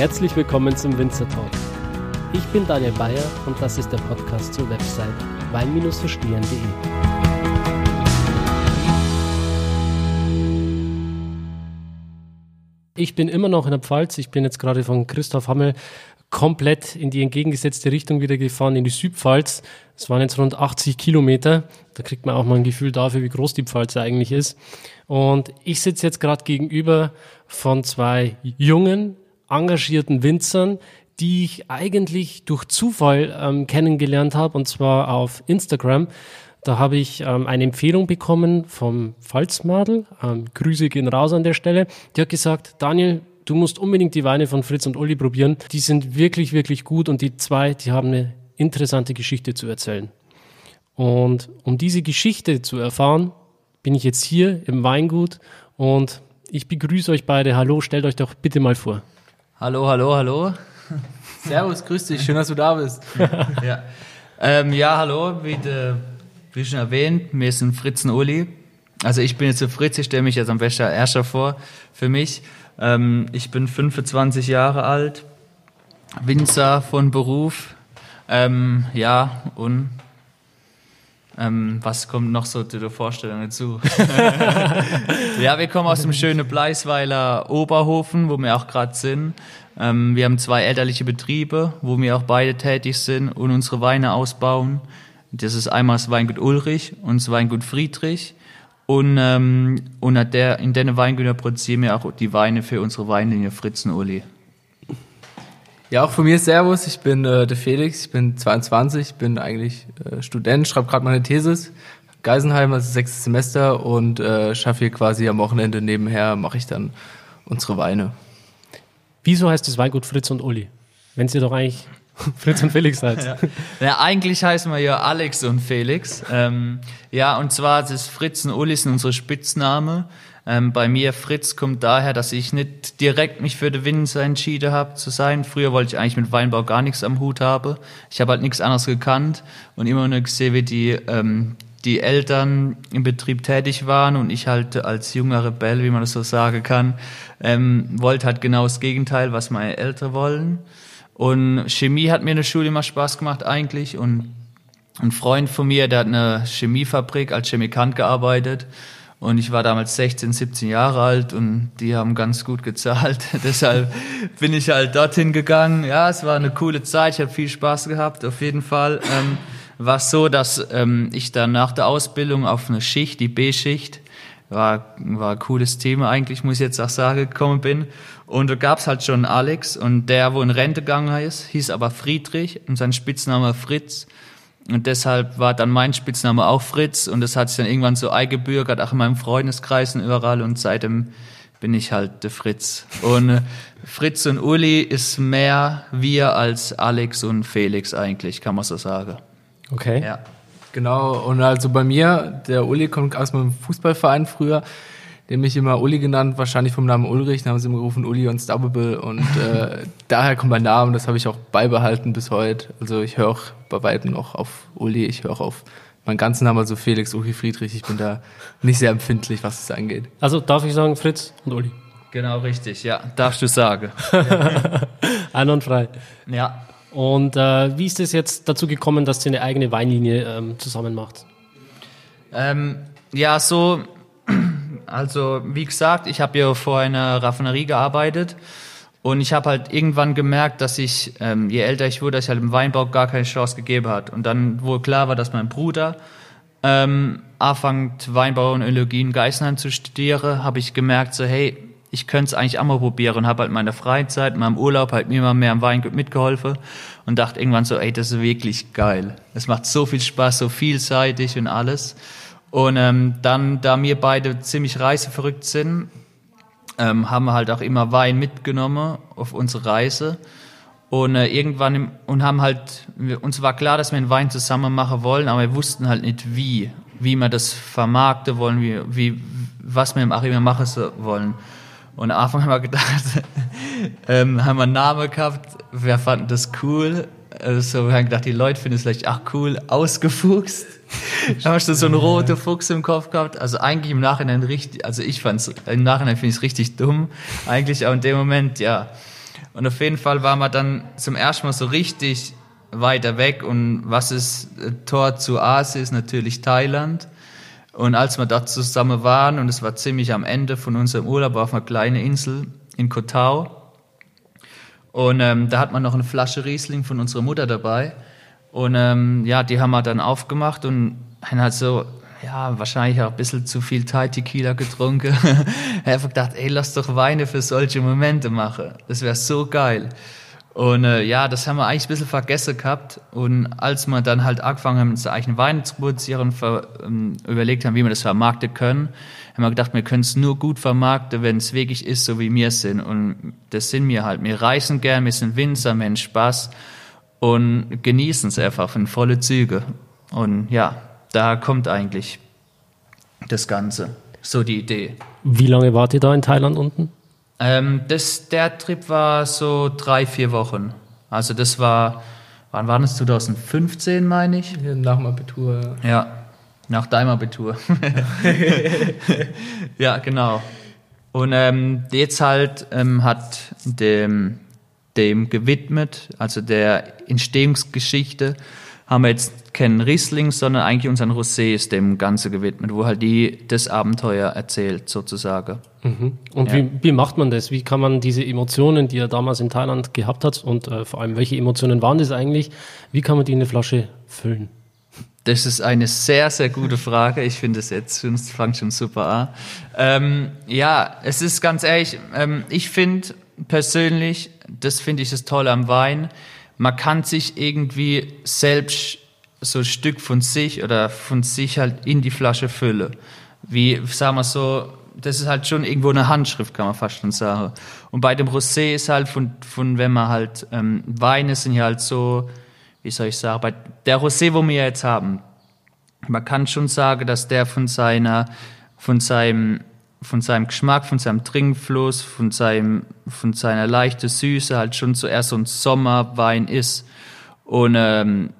Herzlich willkommen zum Winzer Talk. Ich bin Daniel Bayer und das ist der Podcast zur Website wein-verstehen.de. Ich bin immer noch in der Pfalz. Ich bin jetzt gerade von Christoph Hammel komplett in die entgegengesetzte Richtung wieder gefahren, in die Südpfalz. Es waren jetzt rund 80 Kilometer. Da kriegt man auch mal ein Gefühl dafür, wie groß die Pfalz eigentlich ist. Und ich sitze jetzt gerade gegenüber von zwei jungen, engagierten Winzern, die ich eigentlich durch Zufall ähm, kennengelernt habe, und zwar auf Instagram. Da habe ich ähm, eine Empfehlung bekommen vom Pfalzmadel. Ähm, Grüße gehen raus an der Stelle. Die hat gesagt, Daniel, du musst unbedingt die Weine von Fritz und Uli probieren. Die sind wirklich, wirklich gut und die zwei, die haben eine interessante Geschichte zu erzählen. Und um diese Geschichte zu erfahren, bin ich jetzt hier im Weingut und ich begrüße euch beide. Hallo, stellt euch doch bitte mal vor. Hallo, hallo, hallo. Servus, grüß dich, schön, dass du da bist. ja. Ähm, ja, hallo, wie, de, wie schon erwähnt, wir sind Fritz und Uli. Also ich bin jetzt der Fritz, ich stelle mich jetzt am besten erster vor für mich. Ähm, ich bin 25 Jahre alt, Winzer von Beruf. Ähm, ja, und ähm, was kommt noch so zu der Vorstellung dazu? ja, wir kommen aus dem schönen Bleisweiler Oberhofen, wo wir auch gerade sind. Ähm, wir haben zwei elterliche Betriebe, wo wir auch beide tätig sind und unsere Weine ausbauen. Das ist einmal das Weingut Ulrich und das Weingut Friedrich. Und, ähm, und der, in den Weingütern produzieren wir auch die Weine für unsere Weinlinie Fritz und Uli. Ja, auch von mir Servus. Ich bin äh, der Felix, ich bin 22, bin eigentlich äh, Student, schreibe gerade meine Thesis. Geisenheim, also sechstes Semester und äh, schaffe hier quasi am Wochenende nebenher, mache ich dann unsere Weine. Wieso heißt das Weingut Fritz und Uli? Wenn sie doch eigentlich Fritz und Felix seid. Ja. ja, eigentlich heißen wir ja Alex und Felix. Ähm, ja, und zwar das Fritz und Uli sind unsere Spitzname. Ähm, bei mir Fritz kommt daher, dass ich nicht direkt mich für den Winzer entschieden habe zu sein. Früher wollte ich eigentlich mit Weinbau gar nichts am Hut haben. Ich habe halt nichts anderes gekannt und immer nur gesehen, wie die ähm, die Eltern im Betrieb tätig waren und ich halt als junger Rebell, wie man das so sagen kann, ähm, wollte halt genau das Gegenteil, was meine Eltern wollen. Und Chemie hat mir in der Schule immer Spaß gemacht eigentlich und ein Freund von mir, der hat eine Chemiefabrik als Chemikant gearbeitet und ich war damals 16, 17 Jahre alt und die haben ganz gut gezahlt. Deshalb bin ich halt dorthin gegangen. Ja, es war eine coole Zeit. Ich habe viel Spaß gehabt, auf jeden Fall. Ähm, war es so, dass ähm, ich dann nach der Ausbildung auf eine Schicht, die B-Schicht, war, war cooles Thema eigentlich, muss ich jetzt auch sagen, gekommen bin. Und da gab's halt schon Alex und der, wo in Rente gegangen ist, hieß aber Friedrich und sein Spitzname Fritz. Und deshalb war dann mein Spitzname auch Fritz und das hat sich dann irgendwann so eingebürgert, auch in meinem Freundeskreis und überall und seitdem bin ich halt der Fritz. Und äh, Fritz und Uli ist mehr wir als Alex und Felix eigentlich, kann man so sagen. Okay. Ja. Genau, und also bei mir, der Uli kommt aus meinem Fußballverein früher den mich immer Uli genannt, wahrscheinlich vom Namen Ulrich, dann haben sie immer gerufen Uli Unstoppable und äh, daher kommt mein Name, das habe ich auch beibehalten bis heute. Also ich höre auch bei weitem noch auf Uli, ich höre auch auf meinen ganzen Namen, also Felix Uli Friedrich, ich bin da nicht sehr empfindlich, was es angeht. Also darf ich sagen Fritz und Uli? Genau, richtig, ja, darfst du sagen. Ein und frei. Ja. Und äh, wie ist es jetzt dazu gekommen, dass ihr eine eigene Weinlinie ähm, zusammen macht? Ähm, ja, so also wie gesagt, ich habe ja vor einer Raffinerie gearbeitet und ich habe halt irgendwann gemerkt, dass ich, ähm, je älter ich wurde, dass ich halt im Weinbau gar keine Chance gegeben hat. Und dann wohl klar war, dass mein Bruder ähm, anfängt Weinbau und Önologie in Geisenheim zu studieren, habe ich gemerkt, so hey, ich könnte es eigentlich auch mal probieren und habe halt meine Freizeit, in meinem Urlaub halt mir immer mehr am Weingut mitgeholfen und dachte irgendwann so, ey, das ist wirklich geil. Es macht so viel Spaß, so vielseitig und alles. Und ähm, dann, da wir beide ziemlich reiseverrückt sind, ähm, haben wir halt auch immer Wein mitgenommen auf unsere Reise. Und äh, irgendwann im, und haben halt, uns war klar, dass wir einen Wein zusammen machen wollen, aber wir wussten halt nicht wie, wie wir das vermarkten wollen, wie, wie was wir im Achim machen wollen. Und am Anfang haben wir gedacht, ähm, haben wir einen Namen gehabt, wir fanden das cool. Also wir haben gedacht, die Leute finden es vielleicht auch cool, ausgefuchst. da hast du so einen roten Fuchs im Kopf gehabt. Also eigentlich im Nachhinein richtig, also ich fand's, im Nachhinein finde ich es richtig dumm. Eigentlich auch in dem Moment, ja. Und auf jeden Fall waren wir dann zum ersten Mal so richtig weiter weg. Und was ist äh, Tor zu Asien ist natürlich Thailand. Und als wir dort zusammen waren, und es war ziemlich am Ende von unserem Urlaub auf einer kleinen Insel in Koh Tao, und ähm, da hat man noch eine Flasche Riesling von unserer Mutter dabei. Und ähm, ja, die haben wir dann aufgemacht und haben halt so, ja, wahrscheinlich auch ein bisschen zu viel Thai Tequila getrunken. habe gedacht, ey, lass doch Weine für solche Momente machen. Das wäre so geil. Und äh, ja, das haben wir eigentlich ein bisschen vergessen gehabt. Und als wir dann halt angefangen haben, unsere eigenen Weine zu produzieren ver, ähm, überlegt haben, wie wir das vermarkten können, haben wir gedacht, wir können es nur gut vermarkten, wenn es wirklich ist, so wie wir sind. Und das sind wir halt. Wir reisen gern, wir sind Winzer, wir haben Spaß und genießen es einfach in volle Züge. Und ja, da kommt eigentlich das Ganze. So die Idee. Wie lange wart ihr da in Thailand unten? Ähm, das, der Trip war so drei, vier Wochen. Also das war, wann war das? 2015, meine ich? Nach dem Abitur. Ja, nach deinem Abitur. ja, genau. Und ähm, jetzt halt ähm, hat dem, dem gewidmet, also der Entstehungsgeschichte, haben wir jetzt keinen Riesling, sondern eigentlich unseren Rosé ist dem Ganze gewidmet, wo halt die das Abenteuer erzählt, sozusagen. Mhm. Und Ja. wie, wie macht man das? Wie kann man diese Emotionen, die er damals in Thailand gehabt hat, und äh, vor allem welche Emotionen waren das eigentlich, wie kann man die in eine Flasche füllen? Das ist eine sehr, sehr gute Frage. Ich finde es jetzt schon, es fängt schon super an. Ähm, ja, es ist ganz ehrlich, ähm, ich finde persönlich, das finde ich das Tolle am Wein, man kann sich irgendwie selbst so ein Stück von sich oder von sich halt in die Flasche füllen. Wie, sagen wir so, das ist halt schon irgendwo eine Handschrift, kann man fast schon sagen. Und bei dem Rosé ist halt von, von wenn man halt, ähm, Weine sind ja halt so, wie soll ich sagen, bei der Rosé, wo wir jetzt haben, man kann schon sagen, dass der von seiner, von seinem, von seinem Geschmack, von seinem Trinkfluss, von seinem, von seiner leichten Süße halt schon zuerst so ein Sommerwein ist. Und ähm,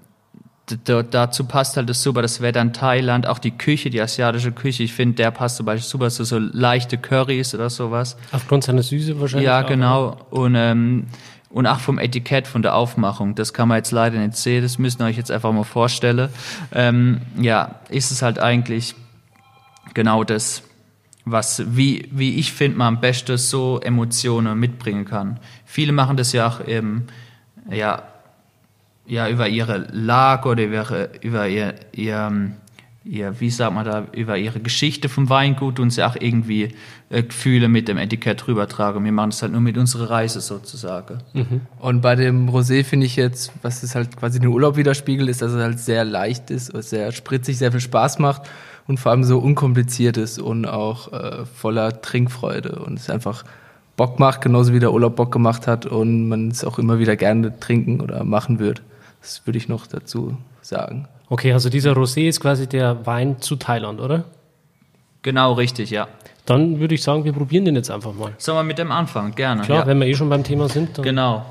dazu passt halt das super, das Wetter in Thailand, auch die Küche, die asiatische Küche, ich finde, der passt zum Beispiel super zu so leichte Currys oder sowas. Aufgrund seiner Süße wahrscheinlich? Ja, auch, genau. Und, ähm, und auch vom Etikett, von der Aufmachung. Das kann man jetzt leider nicht sehen. Das müsst ihr euch jetzt einfach mal vorstellen. Ähm, ja, ist es halt eigentlich genau das, was, wie, wie ich finde, man am besten so Emotionen mitbringen kann. Viele machen das ja auch eben, ja, ja, über ihre Lage oder über, über ihr, ihr, ihr, wie sagt man da, über ihre Geschichte vom Weingut und sie auch irgendwie äh, Gefühle mit dem Etikett rübertragen. Wir machen das halt nur mit unserer Reise sozusagen. Und bei dem Rosé finde ich jetzt, was es halt quasi den Urlaub widerspiegelt, ist, dass es halt sehr leicht ist, sehr spritzig, sehr viel Spaß macht und vor allem so unkompliziert ist und auch äh, voller Trinkfreude und es einfach Bock macht, genauso wie der Urlaub Bock gemacht hat und man es auch immer wieder gerne trinken oder machen wird. Das würde ich noch dazu sagen. Okay, also dieser Rosé ist quasi der Wein zu Thailand, oder? Genau, richtig, ja. Dann würde ich sagen, wir probieren den jetzt einfach mal. Sollen wir mit dem anfangen? Gerne. Klar, ja. wenn wir eh schon beim Thema sind, dann Genau.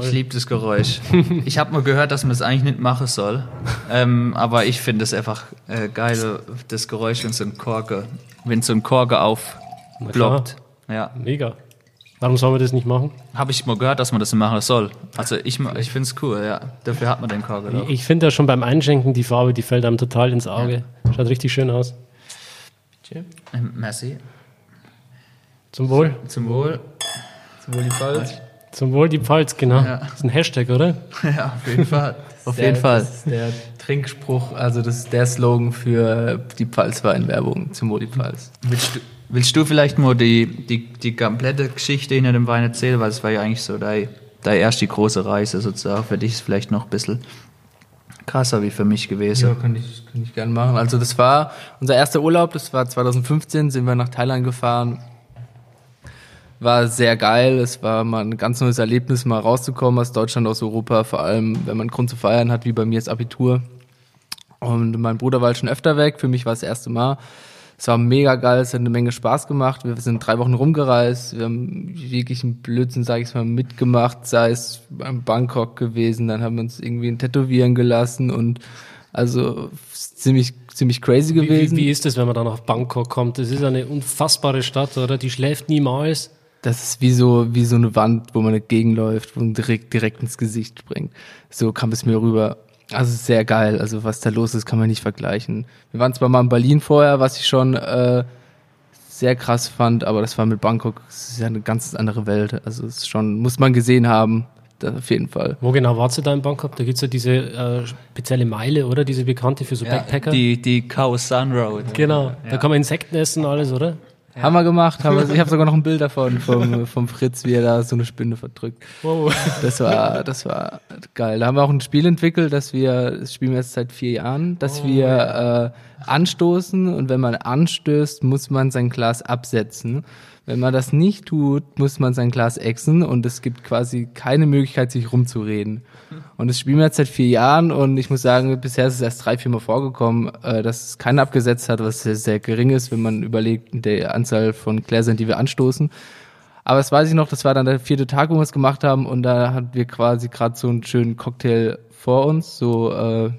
Ich liebe das Geräusch. Ich habe mal gehört, dass man das eigentlich nicht machen soll. Ähm, aber ich finde es einfach äh, geil, das Geräusch, wenn so ein Korke, wenn so ein Korke aufploppt. Ja. mega. Warum sollen wir das nicht machen? Habe ich mal gehört, dass man das machen soll. Also ich, ich finde es cool, ja. Dafür hat man den Korke doch. Ich finde ja schon beim Einschenken die Farbe, die fällt einem total ins Auge. Schaut richtig schön aus. Ähm, Merci. Zum Wohl. Zum Wohl. Zum Wohl die Pfalz. Zum Wohl die Pfalz, genau. Ja. Das ist ein Hashtag, oder? Ja, auf jeden Fall. Auf Der- jeden Fall. Das ist der Trinkspruch, also das ist der Slogan für die Pfalzweinwerbung, zum Wohl die Pfalz. Willst du, willst du vielleicht mal die, die, die komplette Geschichte hinter dem Wein erzählen? Weil es war ja eigentlich so deine, deine erste große Reise sozusagen. Für dich ist es vielleicht noch ein bisschen krasser wie für mich gewesen. Ja, kann ich, kann ich gerne machen. Also das war unser erster Urlaub, das war 2015, sind wir nach Thailand gefahren. War sehr geil, es war mal ein ganz neues Erlebnis, mal rauszukommen aus Deutschland, aus Europa, vor allem wenn man Grund zu feiern hat, wie bei mir das Abitur. Und mein Bruder war halt schon öfter weg, für mich war es das erste Mal. Es war mega geil, es hat eine Menge Spaß gemacht. Wir sind drei Wochen rumgereist, wir haben jeglichen Blödsinn, sage ich mal, mitgemacht, sei es beim Bangkok gewesen, dann haben wir uns irgendwie ein Tätowieren gelassen und also ziemlich, ziemlich crazy Wie, wie, gewesen. wie ist es, wenn man da nach Bangkok kommt? Das ist eine unfassbare Stadt, oder? Die schläft niemals. Das ist wie so, wie so eine Wand, wo man entgegenläuft, wo man direkt, direkt ins Gesicht springt. So kam es mir rüber. Also sehr geil. Also was da los ist, kann man nicht vergleichen. Wir waren zwar mal in Berlin vorher, was ich schon äh, sehr krass fand, aber das war mit Bangkok, das ist ja eine ganz andere Welt. Also es ist schon, muss man gesehen haben, da auf jeden Fall. Wo genau warst du da in Bangkok? Da gibt's ja diese äh, spezielle Meile, oder? Diese bekannte für so Backpacker. Die, die Khao Sun Road. genau, da kann man Insekten essen und alles, oder? Haben wir gemacht, haben wir, ich habe sogar noch ein Bild davon vom, vom Fritz, wie er da so eine Spinne verdrückt. Wow. Das war, das war geil. Da haben wir auch ein Spiel entwickelt, dass wir, das spielen wir jetzt seit vier Jahren, dass wir äh, anstoßen und wenn man anstößt, muss man sein Glas absetzen. Wenn man das nicht tut, muss man sein Glas exen und es gibt quasi keine Möglichkeit, sich rumzureden. Und das spielen wir jetzt seit vier Jahren und ich muss sagen, bisher ist es erst drei, vier Mal vorgekommen, äh, dass es keiner abgesetzt hat, was sehr, sehr gering ist, wenn man überlegt, der Anzahl von Gläsern, die wir anstoßen. Aber das weiß ich noch, das war dann der vierte Tag, wo wir es gemacht haben und da hatten wir quasi gerade so einen schönen Cocktail vor uns, so, äh,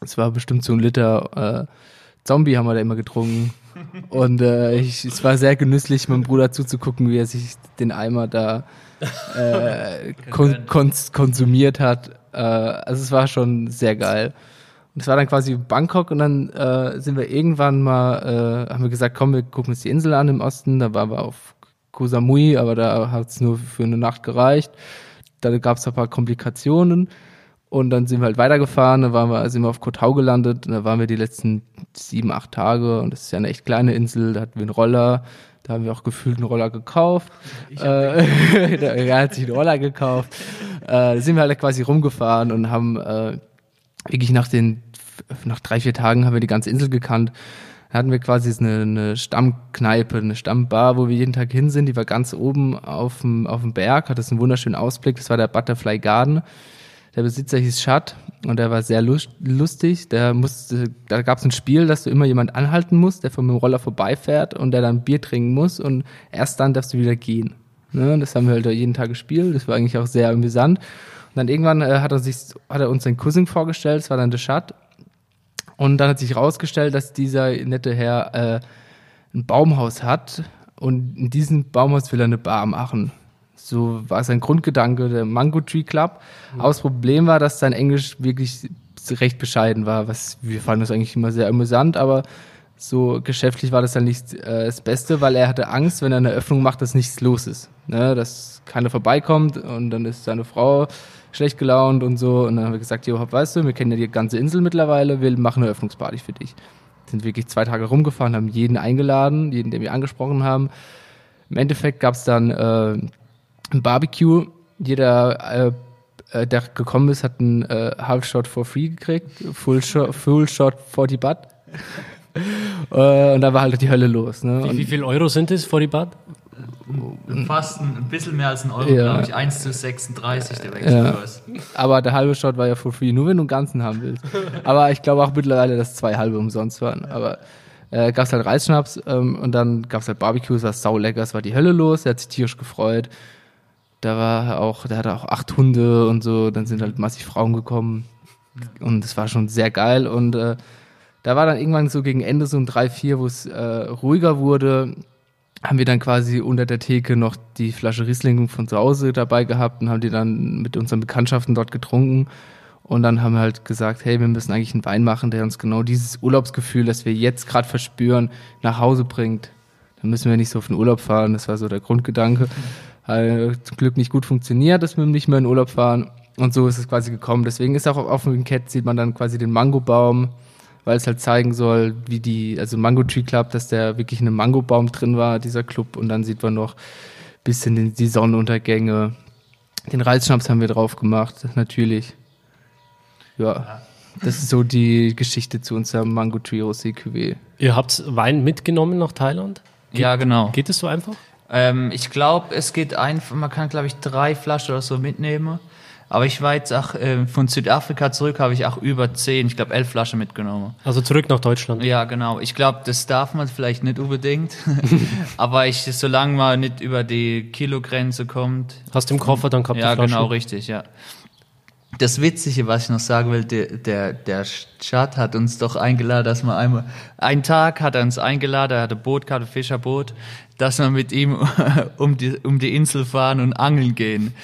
es war bestimmt so ein Liter äh, Zombie haben wir da immer getrunken. Und äh, ich, es war sehr genüsslich, meinem Bruder zuzugucken, wie er sich den Eimer da äh, kon kons konsumiert hat. Äh, also es war schon sehr geil. Und es war dann quasi Bangkok und dann äh, sind wir irgendwann mal, äh, haben wir gesagt, komm, wir gucken uns die Insel an im Osten. Da waren wir auf Koh Samui, aber da hat es nur für eine Nacht gereicht. Da gab es ein paar Komplikationen. Und dann sind wir halt weitergefahren, dann waren wir, sind wir auf Koh Tao gelandet und da waren wir die letzten sieben, acht Tage und das ist ja eine echt kleine Insel, da hatten wir einen Roller, da haben wir auch gefühlt einen Roller gekauft. Äh, er hat sich einen Roller gekauft. Äh, da sind wir halt quasi rumgefahren und haben äh, wirklich nach den, nach drei, vier Tagen haben wir die ganze Insel gekannt. Da hatten wir quasi eine, eine Stammkneipe, eine Stammbar, wo wir jeden Tag hin sind. Die war ganz oben auf dem, auf dem Berg, hat das einen wunderschönen Ausblick. Das war der Butterfly Garden. Der Besitzer hieß Schad und der war sehr lustig. Der musste, da gab es ein Spiel, dass du immer jemand anhalten musst, der von dem Roller vorbeifährt und der dann Bier trinken muss und erst dann darfst du wieder gehen. Ne? Das haben wir halt jeden Tag gespielt. Das war eigentlich auch sehr amüsant. Und dann irgendwann äh, hat er sich, hat er uns sein Cousin vorgestellt. Das war dann der Schad. Und dann hat sich herausgestellt, dass dieser nette Herr äh, ein Baumhaus hat und in diesem Baumhaus will er eine Bar machen. So war sein Grundgedanke, der Mango Tree Club. Mhm. Aber das Problem war, dass sein Englisch wirklich recht bescheiden war. Was wir fanden das eigentlich immer sehr amüsant, aber so geschäftlich war das dann nicht äh, das Beste, weil er hatte Angst, wenn er eine Öffnung macht, dass nichts los ist. Ne? Dass keiner vorbeikommt und dann ist seine Frau schlecht gelaunt und so. Und dann haben wir gesagt, jo, weißt du, wir kennen ja die ganze Insel mittlerweile, wir machen eine Öffnungsparty für dich. Sind wirklich zwei Tage rumgefahren, haben jeden eingeladen, jeden, den wir angesprochen haben. Im Endeffekt gab es dann äh, ein Barbecue. Jeder, äh, äh, der gekommen ist, hat einen äh, Half Shot for free gekriegt, Full Shot, Full Shot for die Butt. äh, und da war halt die Hölle los. Ne? Wie, wie viel Euro sind es vor die Bad? Fast ein, ein bisschen mehr als ein Euro, ja. glaube ich. 1 zu 36 der Wechselkurs. Ja. Aber der halbe Shot war ja for free, nur wenn du einen ganzen haben willst. Aber ich glaube auch mittlerweile, dass zwei halbe umsonst waren. Aber äh, gab es halt Reisschnaps ähm, und dann gab es halt Barbecue, es war sau lecker, es war die Hölle los, er hat sich tierisch gefreut. Da war auch, der hatte auch acht Hunde und so, dann sind halt massig Frauen gekommen. Und es war schon sehr geil. Und äh, da war dann irgendwann so gegen Ende so um drei, vier, wo es äh, ruhiger wurde, haben wir dann quasi unter der Theke noch die Flasche Riesling von zu Hause dabei gehabt und haben die dann mit unseren Bekanntschaften dort getrunken. Und dann haben wir halt gesagt, hey, wir müssen eigentlich einen Wein machen, der uns genau dieses Urlaubsgefühl, das wir jetzt gerade verspüren, nach Hause bringt. Dann müssen wir nicht so auf den Urlaub fahren. Das war so der Grundgedanke. Hat zum Glück nicht gut funktioniert, dass wir nicht mehr in Urlaub fahren. Und so ist es quasi gekommen. Deswegen ist auch auf dem Cat sieht man dann quasi den Mangobaum, weil es halt zeigen soll, wie die, also Mango Tree Club, dass der wirklich in einem Mangobaum drin war, dieser Club. Und dann sieht man noch bisschen die Sonnenuntergänge. Den Reisschnaps haben wir drauf gemacht, natürlich. Ja, das ist so die Geschichte zu unserem Mango Tree OCQW. Ihr habt Wein mitgenommen nach Thailand? Geht, ja, genau. Geht es so einfach? Ähm, ich glaube, es geht einfach, man kann, glaube ich, drei Flaschen oder so mitnehmen. Aber ich war jetzt auch äh, von Südafrika zurück, habe ich auch über zehn, ich glaube elf Flaschen mitgenommen. Also zurück nach Deutschland. Ja, genau. Ich glaube, das darf man vielleicht nicht unbedingt. Aber ich, solange man nicht über die Kilogrenze kommt. Hast du im Koffer dann gehabt? Ja, genau, richtig, ja. Das Witzige, was ich noch sagen will, der, der, der Chad hat uns doch eingeladen, dass man einmal, einen Tag hat er uns eingeladen, er hatte Boot gehabt, ein Fischerboot, dass wir mit ihm um die, um die Insel fahren und angeln gehen.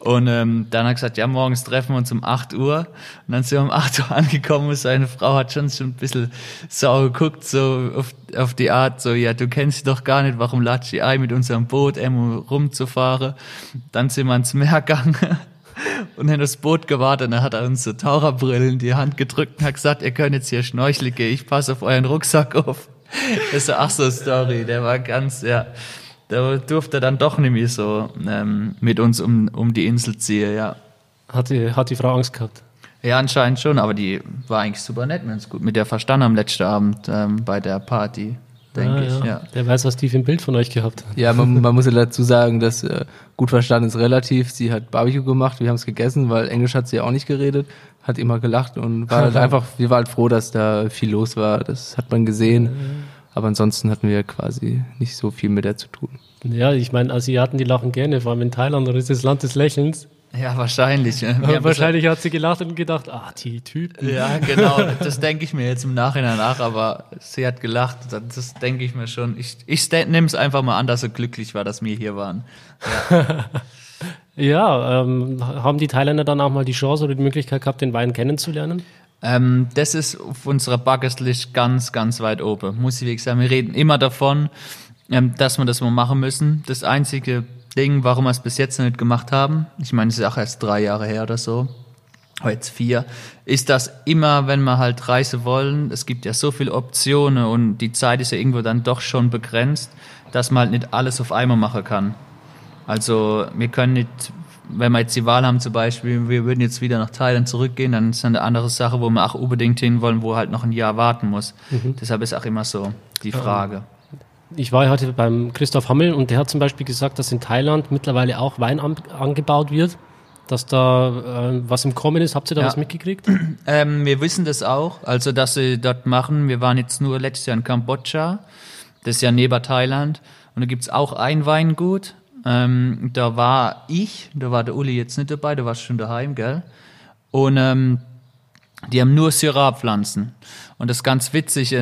Und ähm, dann hat er gesagt, ja, morgens treffen wir uns um 8 Uhr. Und dann sind wir um 8 Uhr angekommen und seine Frau hat schon, schon ein bisschen sauer geguckt, so auf, auf die Art, so, ja, du kennst sie doch gar nicht, warum latscht die ein, mit unserem Boot immer rumzufahren. Dann sind wir ins Meer gegangen und haben das Boot gewartet und dann hat er uns so Taucherbrillen in die Hand gedrückt und hat gesagt, ihr könnt jetzt hier schnorcheln gehen, ich passe auf euren Rucksack auf. Das ist ach so Story, der war ganz, ja, da durfte er dann doch mehr so ähm, mit uns um, um die Insel ziehen, ja. Hat die, hat die Frau Angst gehabt? Ja, anscheinend schon, aber die war eigentlich super nett, wir haben uns gut mit der verstanden am letzten Abend ähm, bei der Party, denke Ah, ich, ja. Der weiß, was die für ein Bild von euch gehabt hat. Ja, man, man muss ja dazu sagen, dass äh, gut verstanden ist relativ. Sie hat Barbecue gemacht, wir haben es gegessen, weil Englisch hat sie ja auch nicht geredet, hat immer gelacht und war halt einfach, wir waren halt froh, dass da viel los war. Das hat man gesehen. Aber ansonsten hatten wir quasi nicht so viel mit der zu tun. Ja, ich meine, Asiaten, die lachen gerne, vor allem in Thailand, da ist das Land des Lächelns. Ja, wahrscheinlich. ja. Wahrscheinlich hat sie gelacht und gedacht, ah, die Typen. Ja, genau. Das denke ich mir jetzt im Nachhinein nach, aber sie hat gelacht. Das denke ich mir schon. Ich, ich nehme es einfach mal an, dass sie glücklich war, dass wir hier waren. Ja, ähm, haben die Thailänder dann auch mal die Chance oder die Möglichkeit gehabt, den Wein kennenzulernen? Ähm, das ist auf unserer Bucketlist ganz, ganz weit oben. Muss ich wirklich sagen. Wir reden immer davon, ähm, dass wir das mal machen müssen. Das einzige Ding, warum wir es bis jetzt noch nicht gemacht haben, ich meine, es ist auch erst drei Jahre her oder so, oder jetzt vier, ist, dass immer, wenn wir halt reisen wollen, es gibt ja so viele Optionen und die Zeit ist ja irgendwo dann doch schon begrenzt, dass man halt nicht alles auf einmal machen kann. Also wir können nicht, wenn wir jetzt die Wahl haben zum Beispiel, wir würden jetzt wieder nach Thailand zurückgehen, dann ist eine andere Sache, wo wir auch unbedingt hin wollen, wo halt noch ein Jahr warten muss. Deshalb ist auch immer so die Frage. Ich war heute beim Christoph Hammel und der hat zum Beispiel gesagt, dass in Thailand mittlerweile auch Wein an, angebaut wird, dass da äh, was im Kommen ist. Habt ihr da Ja. was mitgekriegt? Ähm, wir wissen das auch, also dass sie dort machen. Wir waren jetzt nur letztes Jahr in Kambodscha, das ist ja neben Thailand. Und da gibt's auch ein Weingut. Ähm, da war ich, da war der Uli jetzt nicht dabei, da warst schon daheim, gell? Und ähm, die haben nur Syrah-Pflanzen. Und das ist ganz witzig,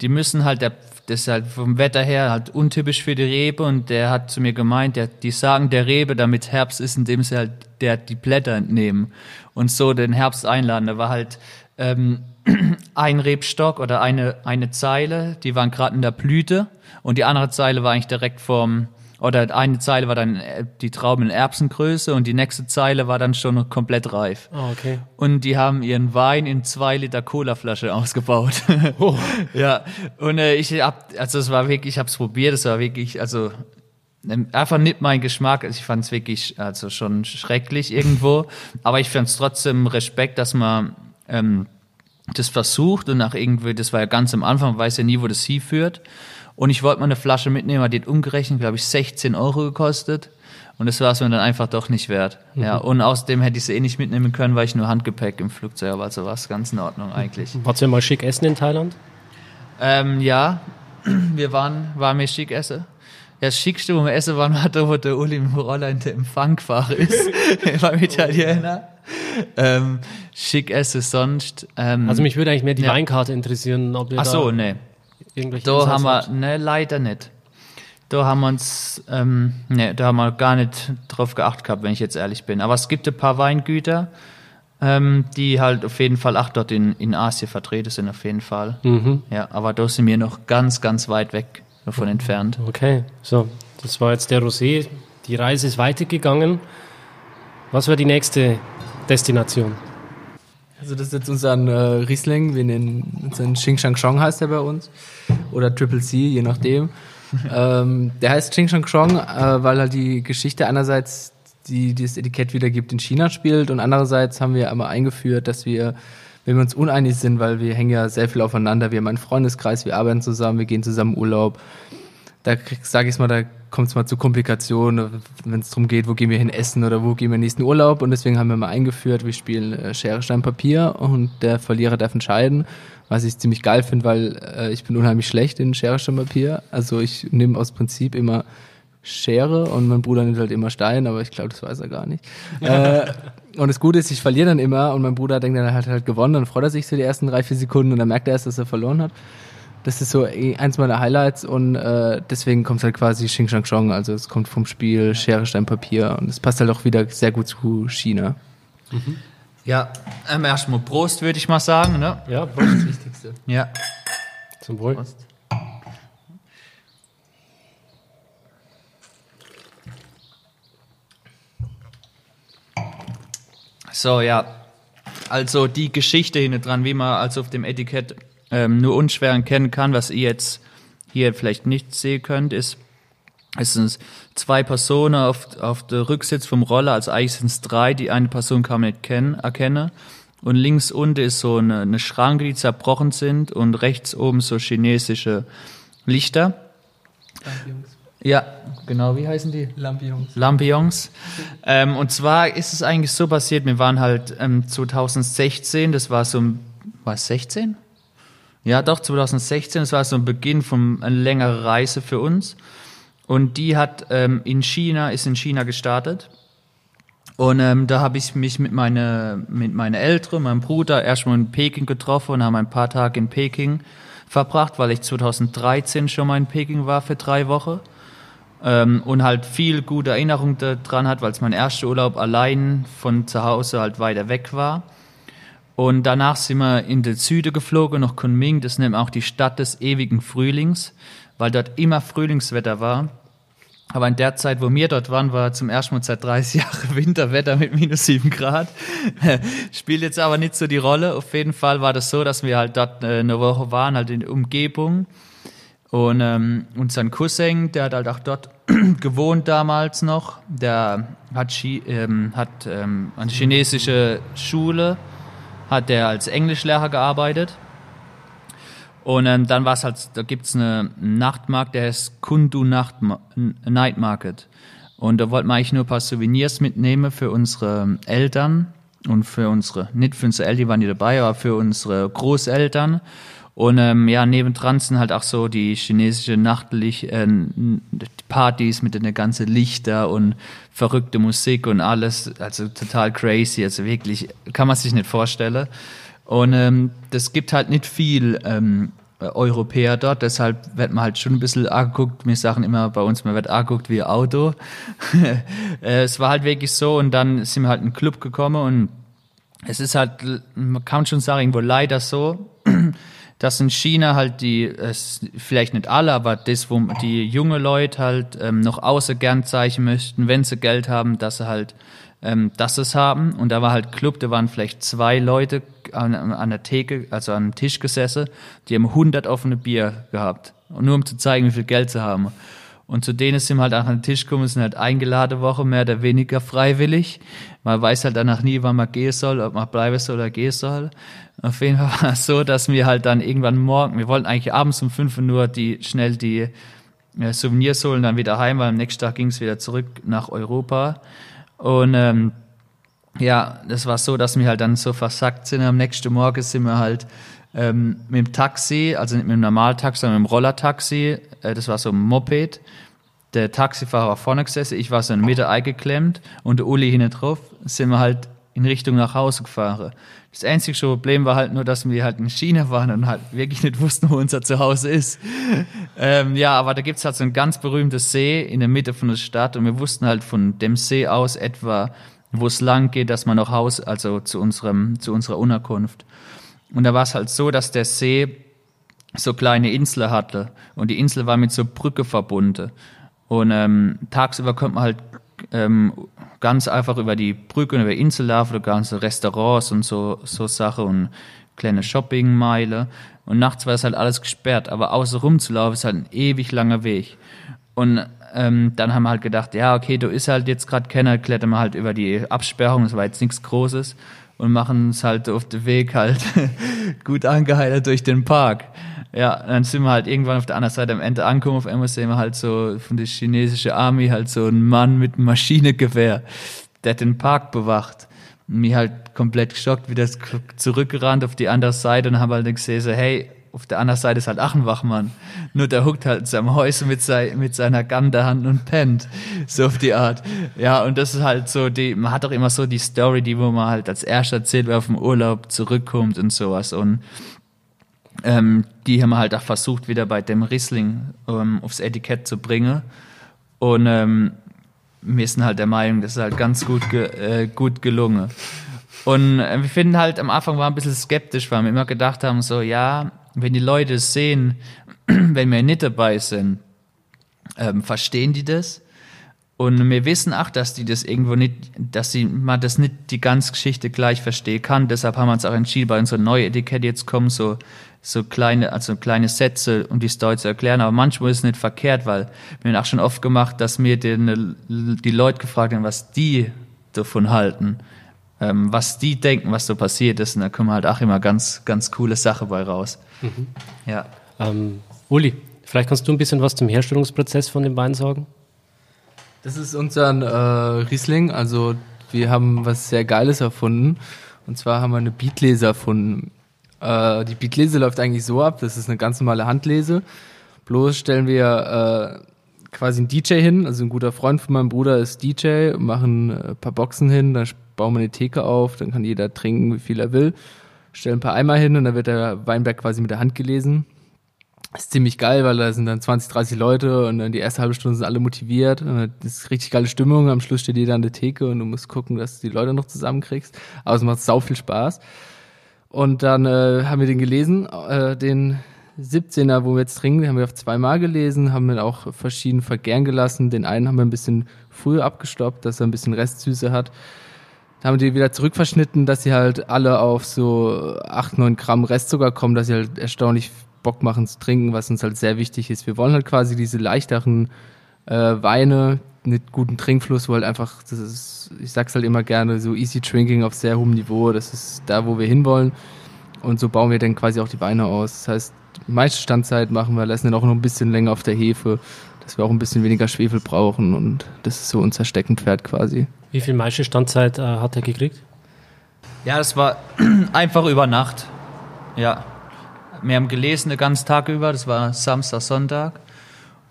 die müssen halt, der, das ist halt vom Wetter her halt untypisch für die Rebe und der hat zu mir gemeint, der, die sagen der Rebe, damit Herbst ist, indem sie halt der, die Blätter entnehmen und so den Herbst einladen. Da war halt ähm, ein Rebstock oder eine, eine Zeile, die waren gerade in der Blüte und die andere Zeile war eigentlich direkt vorm, oder eine Zeile war dann äh, die Trauben in Erbsengröße und die nächste Zeile war dann schon komplett reif. Ah, okay. Und die haben ihren Wein in zwei Liter Colaflasche ausgebaut. Oh. ja, und äh, ich hab, also es war wirklich, ich habe es probiert, es war wirklich, also ähm, einfach nicht mein Geschmack. Also ich fand es wirklich, also schon schrecklich irgendwo. Aber ich fand es trotzdem Respekt, dass man ähm, das versucht und nach irgendwie, das war ja ganz am Anfang, man weiß ja nie, wo das hinführt. Und ich wollte mal eine Flasche mitnehmen, die hat umgerechnet, glaube ich, 16 Euro gekostet. Und das war es mir dann einfach doch nicht wert. Ja, und außerdem hätte ich sie eh nicht mitnehmen können, weil ich nur Handgepäck im Flugzeug habe. Also war es ganz in Ordnung eigentlich. Wart ihr mal schick essen in Thailand? Ähm, ja, wir waren, waren wir schick essen. Ja, das Schickste, wo wir essen waren, war da, wo der Uli dem Roller in den Empfang gefahren ist. beim Italiener. Ähm, schick essen sonst. Ähm, Also mich würde eigentlich mehr die Ja. Weinkarte interessieren, ob ihr ach so, nee. Irgendwelche Da haben wir, ne, leider nicht. Da haben wir uns, ähm, ne, da haben wir gar nicht drauf geachtet gehabt, wenn ich jetzt ehrlich bin. Aber es gibt ein paar Weingüter, ähm, die halt auf jeden Fall auch dort in, in Asien vertreten sind, auf jeden Fall. Mhm. Ja, aber da sind wir noch ganz, ganz weit weg davon entfernt. Okay, so, das war jetzt der Rosé. Die Reise ist weitergegangen. Was wäre die nächste Destination? Also das ist jetzt unser äh, Riesling, wir nennen unseren Xing Shang Chong heißt der bei uns. Oder Triple C, je nachdem. ähm, der heißt Xing Shang Chong, äh, weil halt die Geschichte einerseits die, die das Etikett wiedergibt, in China spielt und andererseits haben wir einmal eingeführt, dass wir, wenn wir uns uneinig sind, weil wir hängen ja sehr viel aufeinander, wir haben einen Freundeskreis, wir arbeiten zusammen, wir gehen zusammen Urlaub, da sage ich mal, da kommt es mal zu Komplikationen, wenn es darum geht, wo gehen wir hin essen oder wo gehen wir in den nächsten Urlaub. Und deswegen haben wir mal eingeführt, wir spielen äh, Schere, Stein, Papier und der Verlierer darf entscheiden, was ich ziemlich geil finde, weil äh, ich bin unheimlich schlecht in Schere, Stein, Papier. Also ich nehme aus Prinzip immer Schere und mein Bruder nimmt halt immer Stein, aber ich glaube, das weiß er gar nicht. äh, und das Gute ist, ich verliere dann immer und mein Bruder denkt, er hat halt gewonnen, dann freut er sich so die ersten drei, vier Sekunden und dann merkt er erst, dass er verloren hat. Das ist so eh eins meiner Highlights und äh, deswegen kommt es halt quasi Xing Shang Chong, also es kommt vom Spiel Schere, Stein, Papier und es passt halt auch wieder sehr gut zu China. Mhm. Ja, ähm, erstmal Prost, würde ich mal sagen. Ne? Ja, Prost, das Wichtigste. Ja. Zum Wohl. Prost. So, ja. Also die Geschichte hinten dran, wie man also auf dem Etikett ähm, nur unschwer erkennen kann, was ihr jetzt hier vielleicht nicht sehen könnt, ist, es sind zwei Personen auf, auf der Rücksitz vom Roller, also eigentlich sind es drei, die eine Person kann man nicht kennen, erkennen. Und links unten ist so eine, eine Schranke, die zerbrochen sind und rechts oben so chinesische Lichter. Lampions. Ja, genau, wie heißen die? Lampions. Lampions. Ähm, und zwar ist es eigentlich so passiert, wir waren halt ähm, 2016, das war so, war es 16? Ja, doch, 2016, das war so ein Beginn von einer längeren Reise für uns. Und die hat ähm, in China, ist in China gestartet. Und ähm, da habe ich mich mit meiner mit meiner Eltern, meinem Bruder erstmal in Peking getroffen und haben ein paar Tage in Peking verbracht, weil ich 2013 schon mal in Peking war für drei Wochen ähm, und halt viel gute Erinnerungen daran hat, weil es mein erster Urlaub allein von zu Hause halt weiter weg war. Und danach sind wir in den Süden geflogen, nach Kunming, das nennt man auch die Stadt des ewigen Frühlings, weil dort immer Frühlingswetter war. Aber in der Zeit, wo wir dort waren, war zum ersten Mal seit 30 Jahren Winterwetter mit minus 7 Grad. Spielt jetzt aber nicht so die Rolle. Auf jeden Fall war das so, dass wir halt dort äh, eine Woche waren, halt in der Umgebung. Und ähm, unser Cousin, der hat halt auch dort gewohnt damals noch, der hat, Chi, ähm, hat ähm, eine chinesische Schule hat er als Englischlehrer gearbeitet. Und ähm, dann war es halt, da gibt's eine Nachtmarkt, der heißt Kundu Nacht, Night Market. Und da wollten wir eigentlich nur ein paar Souvenirs mitnehmen für unsere Eltern und für unsere, nicht für unsere Eltern, die waren nicht dabei, aber für unsere Großeltern. Und ähm, ja, nebendran sind halt auch so die chinesische Nachtlich äh, Partys mit den ganzen Lichter und verrückte Musik und alles, also total crazy, also wirklich kann man sich nicht vorstellen. Und ähm, das gibt halt nicht viel ähm, Europäer dort, deshalb wird man halt schon ein bisschen angeguckt. Wir sagen immer bei uns, man wird angeguckt wie Auto. Äh, es war halt wirklich so und dann sind wir halt in einen Club gekommen und es ist halt, man kann schon sagen, irgendwo leider so, dass in China halt die, es, vielleicht nicht alle, aber das, wo die junge Leute halt ähm, noch außer gern zeichnen möchten, wenn sie Geld haben, dass sie halt ähm, dass es haben. Und da war halt Club, da waren vielleicht zwei Leute an, an der Theke, also an einem Tisch gesessen, die haben 100 offene Bier gehabt. Nur um zu zeigen, wie viel Geld sie haben. Und zu denen sind halt auch an den Tisch gekommen, sind halt eingeladen Woche, mehr oder weniger freiwillig. Man weiß halt danach nie, wann man gehen soll, ob man bleiben soll oder gehen soll. Auf jeden Fall war es so, dass wir halt dann irgendwann morgen, wir wollten eigentlich abends um fünf Uhr nur die, schnell die äh, Souvenirs holen, dann wieder heim, weil am nächsten Tag ging es wieder zurück nach Europa. Und ähm, ja, das war so, dass wir halt dann so versackt sind. Am nächsten Morgen sind wir halt ähm, mit dem Taxi, also nicht mit dem Normaltaxi, sondern mit dem Rollertaxi, äh, das war so ein Moped. Der Taxifahrer war vorne gesessen, ich war so in der Mitte eingeklemmt und der Uli hinten drauf, sind wir halt in Richtung nach Hause gefahren. Das einzige Problem war halt nur, dass wir halt in China waren und halt wirklich nicht wussten, wo unser Zuhause ist. ähm, ja, aber da gibt's halt so ein ganz berühmtes See in der Mitte von der Stadt und wir wussten halt von dem See aus etwa, wo es lang geht, dass man nach Hause, also zu unserem, zu unserer Unterkunft. Und da war es halt so, dass der See so kleine Inseln hatte und die Insel war mit so Brücke verbunden. Und ähm, tagsüber konnte man halt ähm, ganz einfach über die Brücke und über Insel laufen, ganze Restaurants und so, so Sachen und kleine Shoppingmeile. Und nachts war es halt alles gesperrt, aber außer rumzulaufen ist halt ein ewig langer Weg. Und ähm, dann haben wir halt gedacht, ja, okay, du ist halt jetzt gerade keiner, klettern wir halt über die Absperrung, das war jetzt nichts Großes und machen es halt auf dem Weg halt gut angeheitert durch den Park. Ja, dann sind wir halt irgendwann auf der anderen Seite am Ende angekommen. Auf einmal sehen wir halt so von der chinesischen Army halt so einen Mann mit einem Maschinengewehr, der den Park bewacht. Und mir halt komplett geschockt, wieder zurückgerannt auf die andere Seite und haben halt gesehen, so, hey, auf der anderen Seite ist halt auch ein Wachmann. Nur der huckt halt in seinem Häuschen mit, sei, mit seiner Gun in der Hand und pennt. So auf die Art. Ja, und das ist halt so, die, man hat auch immer so die Story, die wo man halt als erster erzählt, wer auf dem Urlaub zurückkommt und sowas. Und ähm, die haben wir halt auch versucht, wieder bei dem Riesling ähm, aufs Etikett zu bringen. Und ähm, wir sind halt der Meinung, das ist halt ganz gut, ge äh, gut gelungen. Und äh, wir finden halt, am Anfang war ein bisschen skeptisch, weil wir immer gedacht haben, so, ja, wenn die Leute sehen, wenn wir nicht dabei sind, ähm, verstehen die das? Und wir wissen auch, dass die das irgendwo nicht, dass sie man das nicht die ganze Geschichte gleich verstehen kann. Deshalb haben wir uns auch entschieden, bei unserer neuen Etikette jetzt kommen so, so kleine, also kleine Sätze, um die Story zu erklären. Aber manchmal ist es nicht verkehrt, weil wir haben auch schon oft gemacht, dass wir den, die Leute gefragt haben, was die davon halten ähm, was die denken, was so passiert ist. Und da kommen halt auch immer ganz, ganz coole Sachen bei raus. Mhm. Ja. Ähm, Uli, vielleicht kannst du ein bisschen was zum Herstellungsprozess von dem Wein sagen? Das ist unser äh, Riesling. Also wir haben was sehr Geiles erfunden. Und zwar haben wir eine Beatlese erfunden. Äh, die Beatlese läuft eigentlich so ab, das ist eine ganz normale Handlese. Bloß stellen wir äh, quasi einen DJ hin, also ein guter Freund von meinem Bruder ist DJ, machen ein paar Boxen hin, dann bauen wir eine Theke auf, dann kann jeder trinken, wie viel er will. Stellen ein paar Eimer hin und dann wird der Weinberg quasi mit der Hand gelesen. Ist ziemlich geil, weil da sind dann 20, 30 Leute und dann die erste halbe Stunde sind alle motiviert. Und das ist richtig geile Stimmung. Am Schluss steht jeder an der Theke und du musst gucken, dass du die Leute noch zusammenkriegst. Aber es macht sau viel Spaß. Und dann äh, haben wir den gelesen, äh, den 17er, wo wir jetzt trinken, den haben wir auf zweimal gelesen, haben wir auch verschieden vergären gelassen. Den einen haben wir ein bisschen früher abgestoppt, dass er ein bisschen Restsüße hat. Haben die wieder zurückverschnitten, dass sie halt alle auf so 8, 9 Gramm Restzucker kommen, dass sie halt erstaunlich Bock machen zu trinken, was uns halt sehr wichtig ist. Wir wollen halt quasi diese leichteren äh, Weine mit gutem Trinkfluss, wo halt einfach, das ist, ich sag's halt immer gerne, so easy drinking auf sehr hohem Niveau, das ist da, wo wir hinwollen. Und so bauen wir dann quasi auch die Weine aus. Das heißt, meiste Standzeit machen wir, lassen dann auch noch ein bisschen länger auf der Hefe, dass wir auch ein bisschen weniger Schwefel brauchen und das ist so unser Steckenpferd quasi. Wie viel Maischestandzeit äh, hat er gekriegt? Ja, das war einfach über Nacht. Ja. Wir haben gelesen den ganzen Tag über, das war Samstag, Sonntag.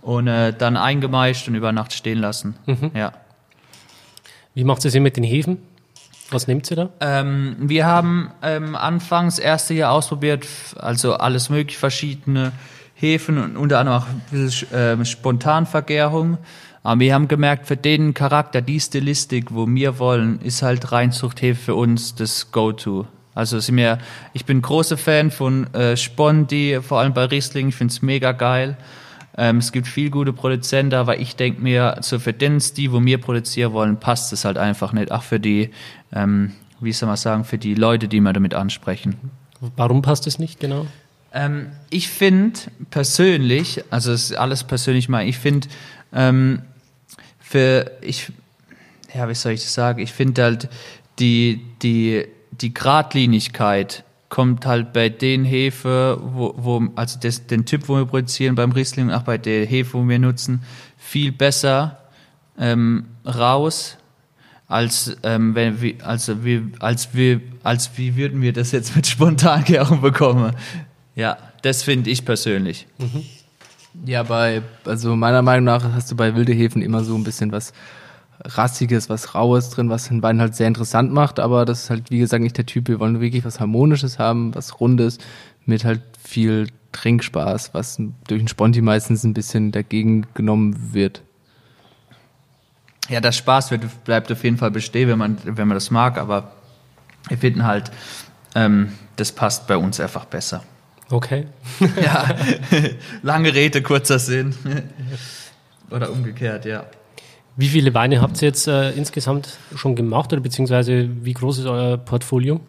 Und äh, dann eingemeischt und über Nacht stehen lassen. Mhm. Ja. Wie macht es ihr mit den Hefen? Was nehmt ihr da? Ähm, wir haben ähm, anfangs das erste Jahr ausprobiert, also alles mögliche verschiedene Hefen und unter anderem auch ein bisschen äh, Spontanvergärung. Aber wir haben gemerkt, für den Charakter, die Stilistik, wo wir wollen, ist halt Reinzuchthefe für uns das Go-To. Also sind wir, ich bin großer Fan von äh, Spondi, vor allem bei Riesling, ich finde es mega geil. Ähm, es gibt viel gute Produzenten, aber ich denke mir, so für den Stil, wo wir produzieren wollen, passt es halt einfach nicht. Auch für die, ähm, wie soll man sagen, für die Leute, die wir damit ansprechen. Warum passt es nicht genau? Ähm, ich finde persönlich, also es ist alles persönlich mal, ich finde, ähm, für, ich, ja, wie soll ich das sagen? Ich finde halt, die, die, die Gradlinigkeit kommt halt bei den Hefe, wo, wo also das, den Typ, wo wir produzieren beim Riesling und auch bei der Hefe, wo wir nutzen, viel besser ähm, raus, als ähm, wenn wir, also wir, als wir, als wie würden wir das jetzt mit Spontangärung bekommen. Ja, das finde ich persönlich. Mhm. Ja, bei, also meiner Meinung nach hast du bei wilde Hefen immer so ein bisschen was Rassiges, was Raues drin, was den Wein halt sehr interessant macht, aber das ist halt, wie gesagt, nicht der Typ. Wir wollen wirklich was Harmonisches haben, was Rundes, mit halt viel Trinkspaß, was durch den Sponti meistens ein bisschen dagegen genommen wird. Ja, der Spaß wird, bleibt auf jeden Fall bestehen, wenn man, wenn man das mag, aber wir finden halt, ähm, das passt bei uns einfach besser. Okay. ja, lange Rede, kurzer Sinn. oder umgekehrt, ja. Wie viele Weine habt ihr jetzt äh, insgesamt schon gemacht oder beziehungsweise wie groß ist euer Portfolio?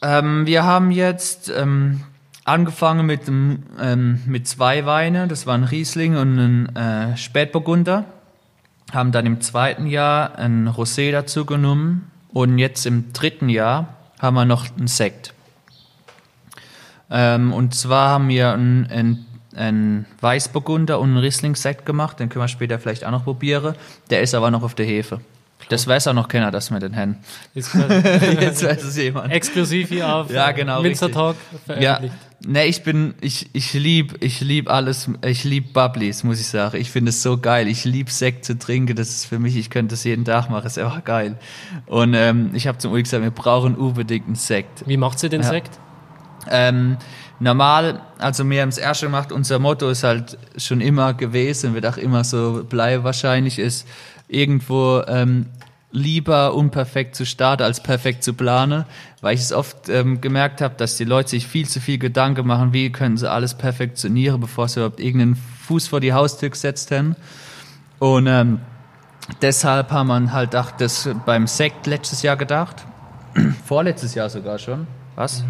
Ähm, wir haben jetzt ähm, angefangen mit, ähm, mit zwei Weinen, das waren Riesling und ein äh, Spätburgunder. Haben dann im zweiten Jahr ein Rosé dazu genommen und jetzt im dritten Jahr haben wir noch einen Sekt. Ähm, und zwar haben wir einen, einen, einen Weißburgunder und einen Riesling-Sekt gemacht, den können wir später vielleicht auch noch probieren. Der ist aber noch auf der Hefe. Das weiß auch noch keiner, dass wir den haben. Jetzt weiß es jemand. Exklusiv hier auf Ja, genau, Minster richtig. Talk Ja, veröffentlicht. ne, ich bin, ich, ich lieb, ich lieb alles, ich lieb Bubblies, muss ich sagen. Ich finde es so geil. Ich lieb Sekt zu trinken. Das ist für mich, ich könnte das jeden Tag machen. Das ist einfach geil. Und ähm, ich habe zum Uli gesagt, wir brauchen unbedingt einen Sekt. Wie macht sie den Ja. Sekt? Ähm, normal, also wir haben es erst gemacht, unser Motto ist halt schon immer gewesen, wird auch immer so bleiben wahrscheinlich, ist irgendwo ähm, lieber unperfekt zu starten als perfekt zu planen, weil ich es oft ähm, gemerkt habe, dass die Leute sich viel zu viel Gedanken machen, wie können sie alles perfektionieren, bevor sie überhaupt irgendeinen Fuß vor die Haustür gesetzt haben. Und ähm, deshalb haben wir halt auch das beim Sekt letztes Jahr gedacht, vorletztes Jahr sogar schon, was?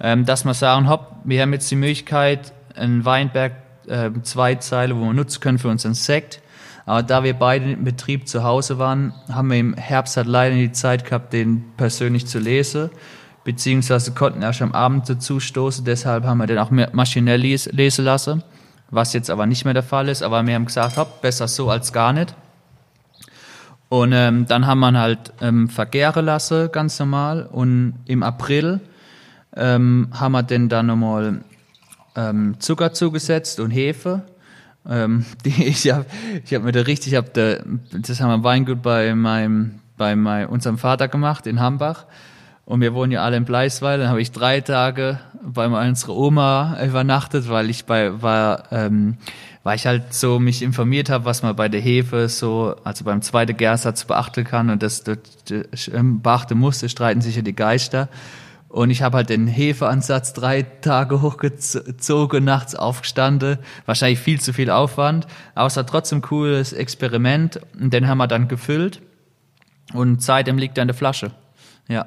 Ähm, dass wir sagen, hopp, wir haben jetzt die Möglichkeit, einen Weinberg, äh, zwei Zeile, wo wir nutzen können für unseren Sekt. Aber da wir beide im Betrieb zu Hause waren, haben wir im Herbst halt leider nicht die Zeit gehabt, den persönlich zu lesen. Beziehungsweise konnten erst am Abend dazu stoßen. Deshalb haben wir den auch maschinell les lesen lassen. Was jetzt aber nicht mehr der Fall ist. Aber wir haben gesagt, hopp, besser so als gar nicht. Und ähm, dann haben wir halt ähm, vergären lassen, ganz normal. Und im April ähm, haben wir den dann nochmal ähm, Zucker zugesetzt und Hefe. Ähm, die, ich habe ich hab mir da richtig, ich hab da, das haben wir Weingut bei meinem, bei meinem, unserem Vater gemacht in Hambach. Und wir wohnen ja alle in Bleisweiler. Dann habe ich drei Tage bei unserer Oma übernachtet, weil ich bei war, ähm, weil ich halt so mich informiert habe, was man bei der Hefe so, also beim zweiten Gärsatz beachten kann und das, das, das ähm, beachten muss, da streiten sich ja die Geister. Und ich habe halt den Hefeansatz drei Tage hochgezogen, nachts aufgestanden. Wahrscheinlich viel zu viel Aufwand. Aber es war trotzdem ein cooles Experiment. Und den haben wir dann gefüllt. Und seitdem liegt er in der Flasche. Ja.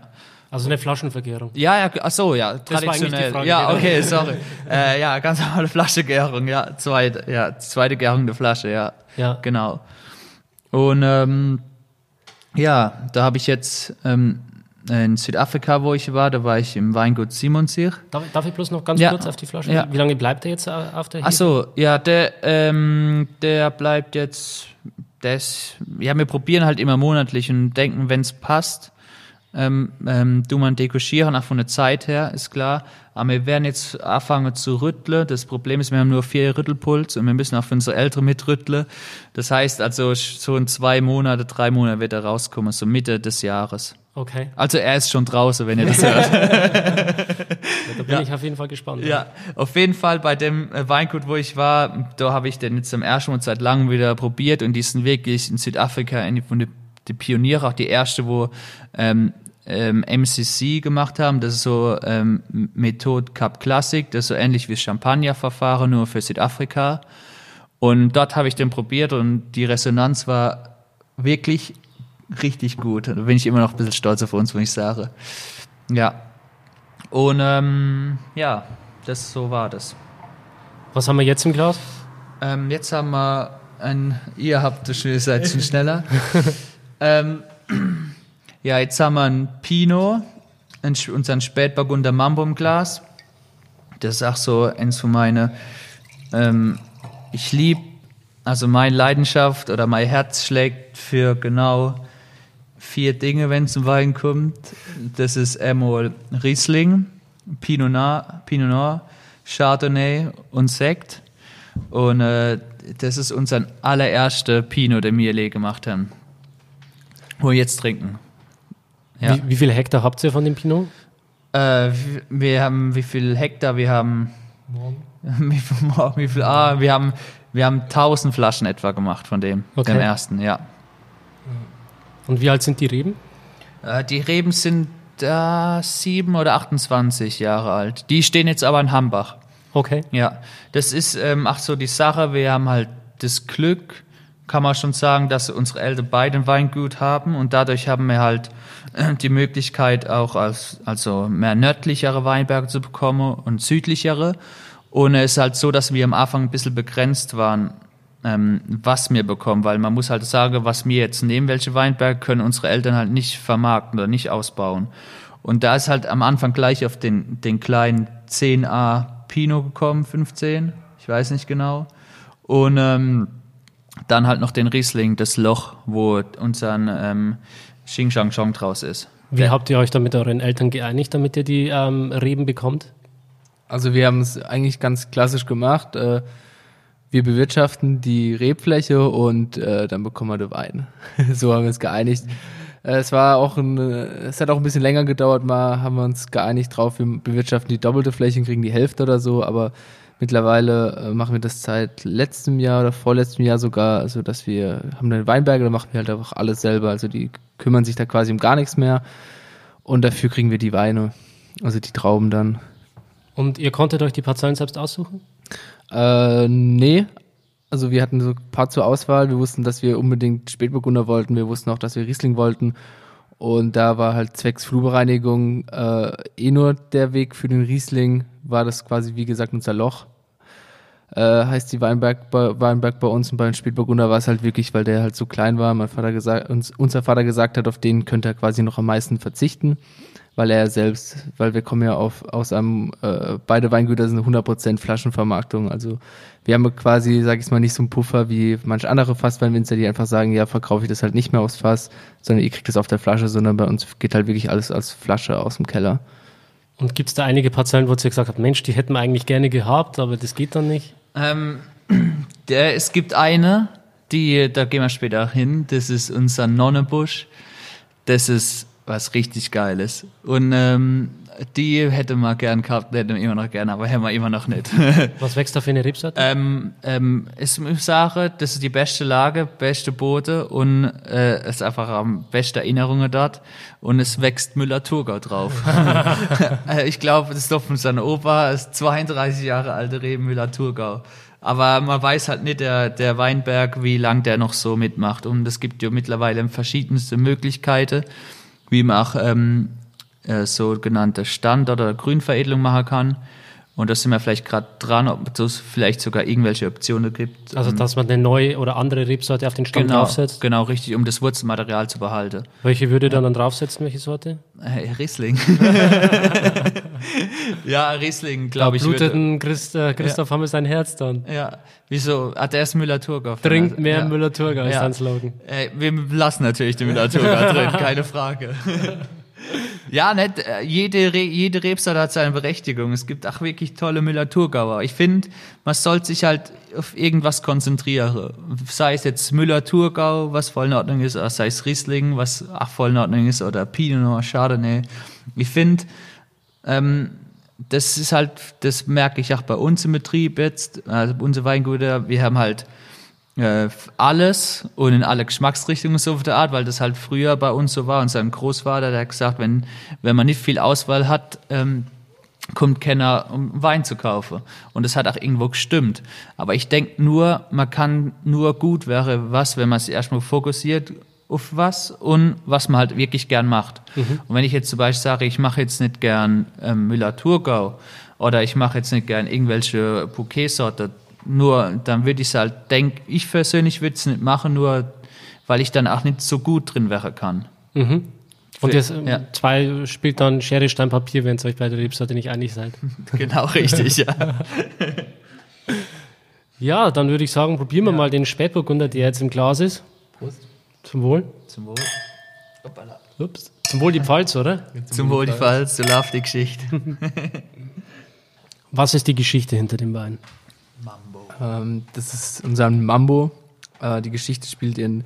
Also eine Flaschenvergärung. Ja, ja, ach so, ja, traditionell. Frage, ja, okay, sorry. äh, ja, ganz normale Flaschegärung, ja, zweite, ja, zweite Gärung der Flasche, ja. Ja. Genau. Und ähm, ja, da habe ich jetzt ähm, in Südafrika, wo ich war, da war ich im Weingut Simonsich. Darf, darf ich bloß noch ganz Ja. kurz auf die Flasche? Ja. Wie lange bleibt er jetzt äh, auf der Ach so, ja, der, ähm, der bleibt jetzt, das, ja, wir probieren halt immer monatlich und denken, wenn es passt, ähm, ähm, du man dekoschieren, auch von der Zeit her, ist klar. Aber wir werden jetzt anfangen zu rütteln. Das Problem ist, wir haben nur vier Rüttelpuls und wir müssen auch für unsere Ältere mitrütteln. Das heißt also, so in zwei Monate, drei Monate wird er rauskommen, so Mitte des Jahres. Okay, Also er ist schon draußen, wenn ihr das hört. da bin ich auf jeden Fall gespannt. Ja, auf jeden Fall bei dem äh, Weingut, wo ich war, da habe ich den jetzt zum ersten Mal seit langem wieder probiert und die sind wirklich in Südafrika eine von den Pioniere, auch die erste, wo ähm, ähm, MCC gemacht haben. Das ist so ähm, Methode Cup Classic, das ist so ähnlich wie Champagner-Verfahren, nur für Südafrika. Und dort habe ich den probiert und die Resonanz war wirklich richtig gut. Da bin ich immer noch ein bisschen stolz auf uns, wenn ich sage. Ja. Und ähm, ja, das so war das. Was haben wir jetzt im Glas? Ähm, jetzt haben wir ein, ihr habt das schon, seid schon schneller. ähm, ja, jetzt haben wir ein Pinot, ein, unseren Spätburgunder Mambo im Glas. Das ist auch so eins von meine, ähm, ich lieb, also meine Leidenschaft oder mein Herz schlägt für genau vier Dinge, wenn es zum Wein kommt. Das ist einmal Riesling, Pinot Noir, Pinot Noir Chardonnay und Sekt. Und äh, das ist unser allererster Pinot, den wir je gemacht haben. Wo wir jetzt trinken. Ja. Wie, wie viele Hektar habt ihr von dem Pinot? Äh, wir- haben wie viel Hektar? Wir haben wie viel, morgen, wie viel ah, wir haben wir haben 1000 Flaschen etwa gemacht von dem, Okay. dem ersten, ja. Und wie alt sind die Reben? Äh, die Reben sind da sieben oder 28 Jahre alt. Die stehen jetzt aber in Hambach. Okay. Ja, das ist ähm, ach so die Sache. Wir haben halt das Glück, kann man schon sagen, dass unsere Eltern beide ein Weingut haben und dadurch haben wir halt äh, die Möglichkeit auch als also mehr nördlichere Weinberge zu bekommen und südlichere. Und es ist halt so, dass wir am Anfang ein bisschen begrenzt waren, ähm, was wir bekommen, weil man muss halt sagen, was wir jetzt nehmen, welche Weinberge können unsere Eltern halt nicht vermarkten oder nicht ausbauen. Und da ist halt am Anfang gleich auf den, den kleinen 10a Pinot gekommen, 15, ich weiß nicht genau. Und ähm, dann halt noch den Riesling, das Loch, wo unser ähm, Xing Shang Chong draus ist. Wie habt ihr euch da mit euren Eltern geeinigt, damit ihr die ähm, Reben bekommt? Also wir haben es eigentlich ganz klassisch gemacht. Äh, wir bewirtschaften die Rebfläche und äh, dann bekommen wir den Wein. so haben wir uns geeinigt. Äh, es war auch ein, es hat auch ein bisschen länger gedauert, mal haben wir uns geeinigt drauf, wir bewirtschaften die doppelte Fläche und kriegen die Hälfte oder so, aber mittlerweile äh, machen wir das seit letztem Jahr oder vorletztem Jahr sogar, also dass wir haben eine Weinberge, da machen wir halt einfach alles selber, also die kümmern sich da quasi um gar nichts mehr und dafür kriegen wir die Weine, also die Trauben dann. Und ihr konntet euch die Parzellen selbst aussuchen? Äh, nee. Also wir hatten so ein paar zur Auswahl. Wir wussten, dass wir unbedingt Spätburgunder wollten. Wir wussten auch, dass wir Riesling wollten. Und da war halt zwecks Flurbereinigung äh, eh nur der Weg für den Riesling, war das quasi, wie gesagt, unser Loch. Äh, heißt die Weinberg bei, Weinberg bei uns und bei den Spätburgunder war es halt wirklich, weil der halt so klein war. Mein Vater gesagt, uns, unser Vater gesagt hat, auf den könnte er quasi noch am meisten verzichten weil er selbst, weil wir kommen ja auf, aus einem, äh, beide Weingüter sind 100% Flaschenvermarktung, also wir haben quasi, sag ich mal, nicht so einen Puffer wie manche andere Fassweinwinzer, die einfach sagen, ja, verkaufe ich das halt nicht mehr aufs Fass, sondern ihr kriegt das auf der Flasche, sondern bei uns geht halt wirklich alles als Flasche aus dem Keller. Und gibt es da einige Parzellen, wo ihr gesagt habt, Mensch, die hätten wir eigentlich gerne gehabt, aber das geht dann nicht? Ähm, der, es gibt eine, die, da gehen wir später hin, das ist unser Nonnebusch. Das ist was richtig Geiles. Und ähm, die hätte man gern gehabt, hätte man immer noch gern, aber hätten wir immer noch nicht. was wächst da für eine Rebsorte? ähm, ähm, ist eine Sache, das ist die beste Lage, beste Boote und äh, es ist einfach am besten Erinnerungen dort und es wächst Müller-Thurgau drauf. Äh, ich glaube, das ist doch von seiner Opa, ist 32 Jahre alte Reben Müller-Thurgau. Aber man weiß halt nicht, der, der Weinberg, wie lang der noch so mitmacht. Und es gibt ja mittlerweile verschiedenste Möglichkeiten wie man auch ähm, äh, sogenannte Stand- oder Grünveredelung machen kann. Und da sind wir vielleicht gerade dran, ob es vielleicht sogar irgendwelche Optionen gibt. Also, dass man eine neue oder andere Rebsorte auf den Stand genau, draufsetzt? Genau, richtig, um das Wurzelmaterial zu behalten. Welche würde ja. dann draufsetzen, welche Sorte? Äh, Riesling. ja, Riesling, glaube ich. Blutet ein Christ, äh, Christoph ja. Hammel sein Herz dann. Ja, wieso? Ah, der ist Müller-Thurgau. Trinkt mehr ja. Müller-Thurgau ist ja. sein Slogan. Äh, wir lassen natürlich den Müller-Thurgau drin, keine Frage. Ja, nicht, äh, jede, Re jede Rebsorte hat seine Berechtigung. Es gibt auch wirklich tolle Müller-Thurgauer. Ich finde, man sollte sich halt auf irgendwas konzentrieren. Sei es jetzt Müller-Thurgau, was voll in Ordnung ist, oder sei es Riesling, was auch voll in Ordnung ist, oder Pinot Noir, Chardonnay. Ich finde, ähm, das ist halt, das merke ich auch bei uns im Betrieb jetzt, also unsere Weingüter, wir haben halt äh, alles und in alle Geschmacksrichtungen so auf der Art, weil das halt früher bei uns so war. Und sein Großvater, der hat gesagt, wenn, wenn man nicht viel Auswahl hat, ähm, kommt keiner, um Wein zu kaufen. Und das hat auch irgendwo gestimmt. Aber ich denke nur, man kann nur gut wäre was, wenn man sich erstmal fokussiert auf was und was man halt wirklich gern macht. Mhm. Und wenn ich jetzt zum Beispiel sage, ich mache jetzt nicht gern ähm, Müller-Thurgau oder ich mache jetzt nicht gern irgendwelche Bouquet-Sorte, nur dann würde ich es halt denken, ich persönlich würde es nicht machen, nur weil ich dann auch nicht so gut drin wäre kann. Mhm. Und jetzt ja. zwei spielt dann Schere, Stein, Papier, wenn es euch bei der Rebsorte nicht einig seid. genau, richtig, ja. ja, dann würde ich sagen, probieren wir ja. mal den Spätburgunder, der jetzt im Glas ist. Prost. Zum Wohl. Zum Wohl. Hoppala. Ups. Zum Wohl die Pfalz, oder? Zum, Zum Wohl die Pfalz, so läuft die Geschichte. Was ist die Geschichte hinter dem Wein? Ähm, das ist unser Mambo. Äh, die Geschichte spielt in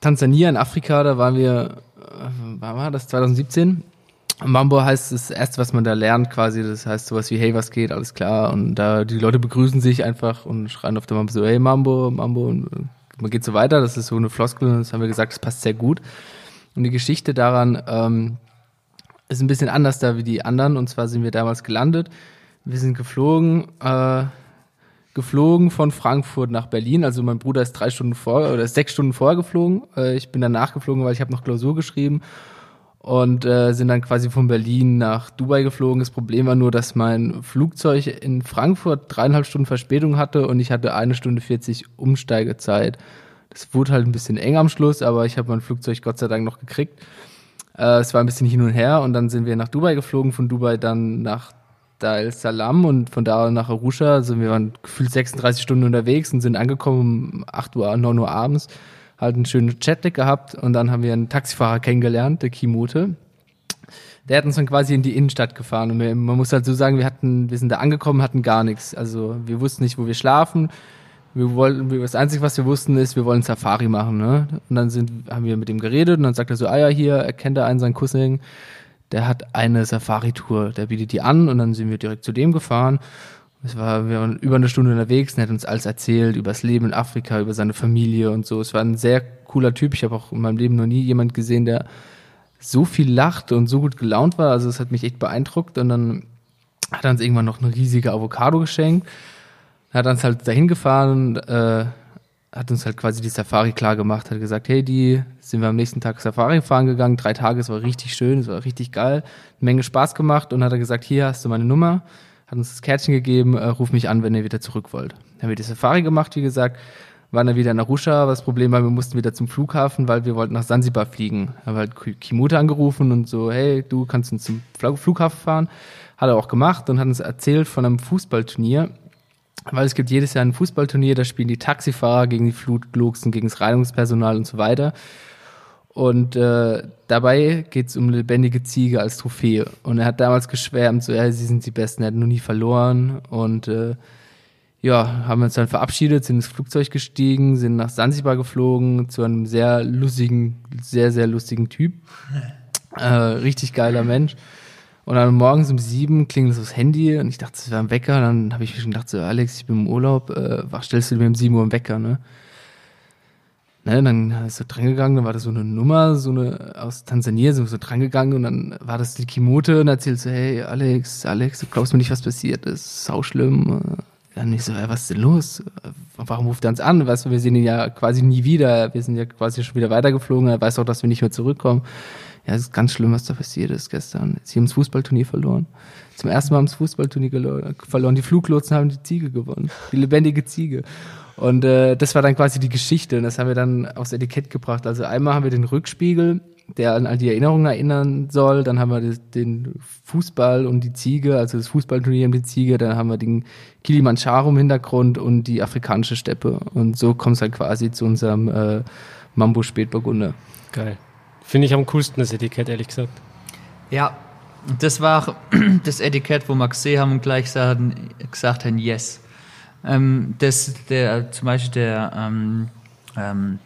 Tansania, in Afrika. Da waren wir, äh, wann war das? 2017. Mambo heißt das erste, was man da lernt, quasi. Das heißt sowas wie, hey, was geht, alles klar. Und da die Leute begrüßen sich einfach und schreien auf der Mambo so, hey, Mambo, Mambo. Und äh, man geht so weiter. Das ist so eine Floskel. Das haben wir gesagt, das passt sehr gut. Und die Geschichte daran ähm, ist ein bisschen anders da wie die anderen. Und zwar sind wir damals gelandet. Wir sind geflogen. Äh, geflogen von Frankfurt nach Berlin. Also mein Bruder ist drei Stunden vor oder sechs Stunden vorher geflogen. Äh, ich bin dann nachgeflogen, weil ich habe noch Klausur geschrieben und äh, sind dann quasi von Berlin nach Dubai geflogen. Das Problem war nur, dass mein Flugzeug in Frankfurt dreieinhalb Stunden Verspätung hatte und ich hatte eine Stunde 40 Umsteigezeit. Das wurde halt ein bisschen eng am Schluss, aber ich habe mein Flugzeug Gott sei Dank noch gekriegt. Äh, es war ein bisschen hin und her und dann sind wir nach Dubai geflogen, von Dubai dann nach Dar es Salaam und von da nach Arusha. Also wir waren gefühlt 36 Stunden unterwegs und sind angekommen um 8 Uhr, 9 Uhr abends. Halt einen schönen Chatlag gehabt und dann haben wir einen Taxifahrer kennengelernt, der Kimote. Der hat uns dann quasi in die Innenstadt gefahren und wir, man muss halt so sagen, wir hatten, wir sind da angekommen, hatten gar nichts. Also wir wussten nicht, wo wir schlafen. Wir wollten, das Einzige, was wir wussten, ist, wir wollen Safari machen. Ne? Und dann sind, haben wir mit ihm geredet und dann sagt er so, ah ja, hier, erkennt er einen, seinen Cousin, der hat eine Safari-Tour, der bietet die an und dann sind wir direkt zu dem gefahren. Es war, wir waren über eine Stunde unterwegs und er hat uns alles erzählt über das Leben in Afrika, über seine Familie und so. Es war ein sehr cooler Typ. Ich habe auch in meinem Leben noch nie jemand gesehen, der so viel lacht und so gut gelaunt war. Also es hat mich echt beeindruckt. Und dann hat er uns irgendwann noch eine riesige Avocado geschenkt. Er hat uns halt dahin gefahren, äh, hat uns halt quasi die Safari klar gemacht, hat gesagt, hey, die sind wir am nächsten Tag Safari fahren gegangen, drei Tage, es war richtig schön, es war richtig geil, eine Menge Spaß gemacht und hat er gesagt, hier hast du meine Nummer, hat uns das Kärtchen gegeben, äh, ruf mich an, wenn ihr wieder zurück wollt. Dann haben wir die Safari gemacht, wie gesagt, waren dann wieder in Arusha, aber das Problem war, wir mussten wieder zum Flughafen, weil wir wollten nach Sansibar fliegen. Haben halt Kimute angerufen und so, hey, du kannst uns zum Flughafen fahren. Hat er auch gemacht und hat uns erzählt von einem Fußballturnier, weil es gibt jedes Jahr ein Fußballturnier, da spielen die Taxifahrer gegen die Flutluchsen, gegen das Reinigungspersonal und so weiter. Und äh, dabei geht's um lebendige Ziege als Trophäe. Und er hat damals geschwärmt, so, ja, sie sind die Besten, er hat noch nie verloren. Und äh, ja, haben uns dann verabschiedet, sind ins Flugzeug gestiegen, sind nach Sansibar geflogen zu einem sehr lustigen, sehr, sehr lustigen Typ. Äh, richtig geiler Mensch. Und dann morgens um sieben klingelt das Handy und ich dachte, es wäre ein Wecker. Dann habe ich mir schon gedacht, so Alex, ich bin im Urlaub, äh, was stellst du mir um sieben Uhr einen Wecker, ne? Ne, dann ist er drangegangen, dann war das so eine Nummer, so eine aus Tansania, so, so drangegangen und dann war das die Kimote und erzählt so, hey Alex, Alex, du glaubst mir nicht, was passiert ist, sau schlimm. Dann ich so, hey, was ist denn los? Warum ruft er uns an? Weißt du, wir sehen ihn ja quasi nie wieder, wir sind ja quasi schon wieder weitergeflogen, er weiß auch, dass wir nicht mehr zurückkommen ja, es ist ganz schlimm, was da passiert ist gestern. Sie haben das Fußballturnier verloren. Zum ersten Mal haben das Fußballturnier verloren. Die Fluglotsen haben die Ziege gewonnen. Die lebendige Ziege. Und äh, das war dann quasi die Geschichte. Und das haben wir dann aufs Etikett gebracht. Also einmal haben wir den Rückspiegel, der an all die Erinnerungen erinnern soll. Dann haben wir den Fußball und die Ziege, also das Fußballturnier und die Ziege. Dann haben wir den Kilimanjaro im Hintergrund und die afrikanische Steppe. Und so kommt es halt quasi zu unserem äh, Mambo Spätburgunder. Geil. Finde ich am coolsten das Etikett, ehrlich gesagt. Ja, das war das Etikett, wo gesehen haben und gleich gesagt, gesagt haben, yes. Ähm, das, der, zum Beispiel der ähm, ähm,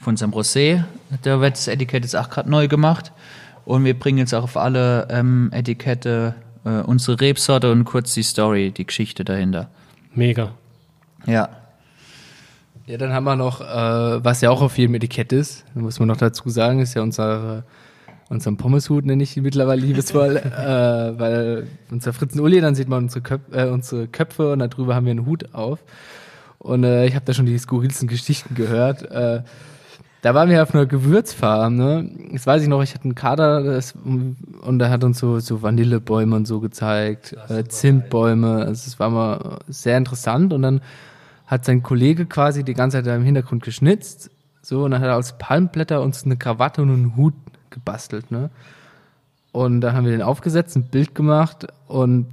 von unserem Rosé, da wird das Etikett jetzt auch gerade neu gemacht. Und wir bringen jetzt auch auf alle ähm, Etikette äh, unsere Rebsorte und kurz die Story, die Geschichte dahinter. Mega. Ja. Ja, dann haben wir noch, äh, was ja auch auf jedem Etikett ist, muss man noch dazu sagen, ist ja unser, unseren Pommeshut, nenne ich ihn mittlerweile liebesvoll, äh, weil unser Fritzen Uli, dann sieht man unsere, Köp äh, unsere Köpfe und darüber haben wir einen Hut auf. Und äh, ich habe da schon die skurrilsten Geschichten gehört. Äh, da waren wir auf einer Gewürzfarm, ne? Das weiß ich noch, ich hatte einen Kader das, und er hat uns so, so Vanillebäume und so gezeigt, äh, Zimtbäume. Also es war mal sehr interessant und dann hat sein Kollege quasi die ganze Zeit im Hintergrund geschnitzt. So, und dann hat er aus Palmblätter uns eine Krawatte und einen Hut gebastelt, ne? Und dann haben wir den aufgesetzt, ein Bild gemacht und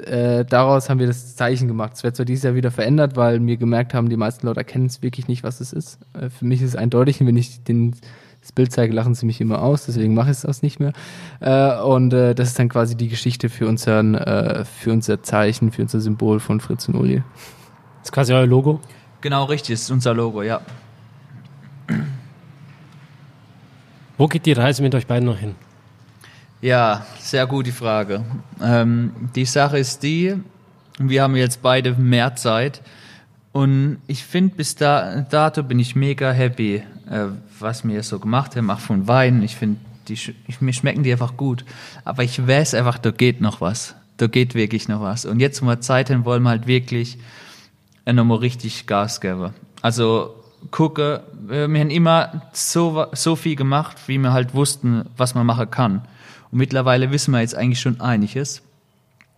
äh, daraus haben wir das Zeichen gemacht. Es wird zwar dieses Jahr wieder verändert, weil wir gemerkt haben, die meisten Leute erkennen es wirklich nicht, was es ist. Äh, für mich ist es eindeutig, wenn ich den, das Bild zeige, lachen sie mich immer aus, deswegen mache ich es auch nicht mehr. Äh, und äh, das ist dann quasi die Geschichte für, unseren, äh, für unser Zeichen, für unser Symbol von Fritz und Uli. Das ist quasi euer Logo? Genau, richtig, das ist unser Logo, ja. Wo geht die Reise mit euch beiden noch hin? Ja, sehr gute Frage. Ähm, die Sache ist die, wir haben jetzt beide mehr Zeit und ich finde, bis da, dato bin ich mega happy, äh, was wir so gemacht haben, auch von Wein. Ich finde, mir schmecken die einfach gut. Aber ich weiß einfach, da geht noch was. Da geht wirklich noch was. Und jetzt, wo wir Zeit haben, wollen wir halt wirklich nochmal richtig Gas geben. Also gucke, wir haben immer so, so viel gemacht, wie wir halt wussten, was man machen kann. Und mittlerweile wissen wir jetzt eigentlich schon einiges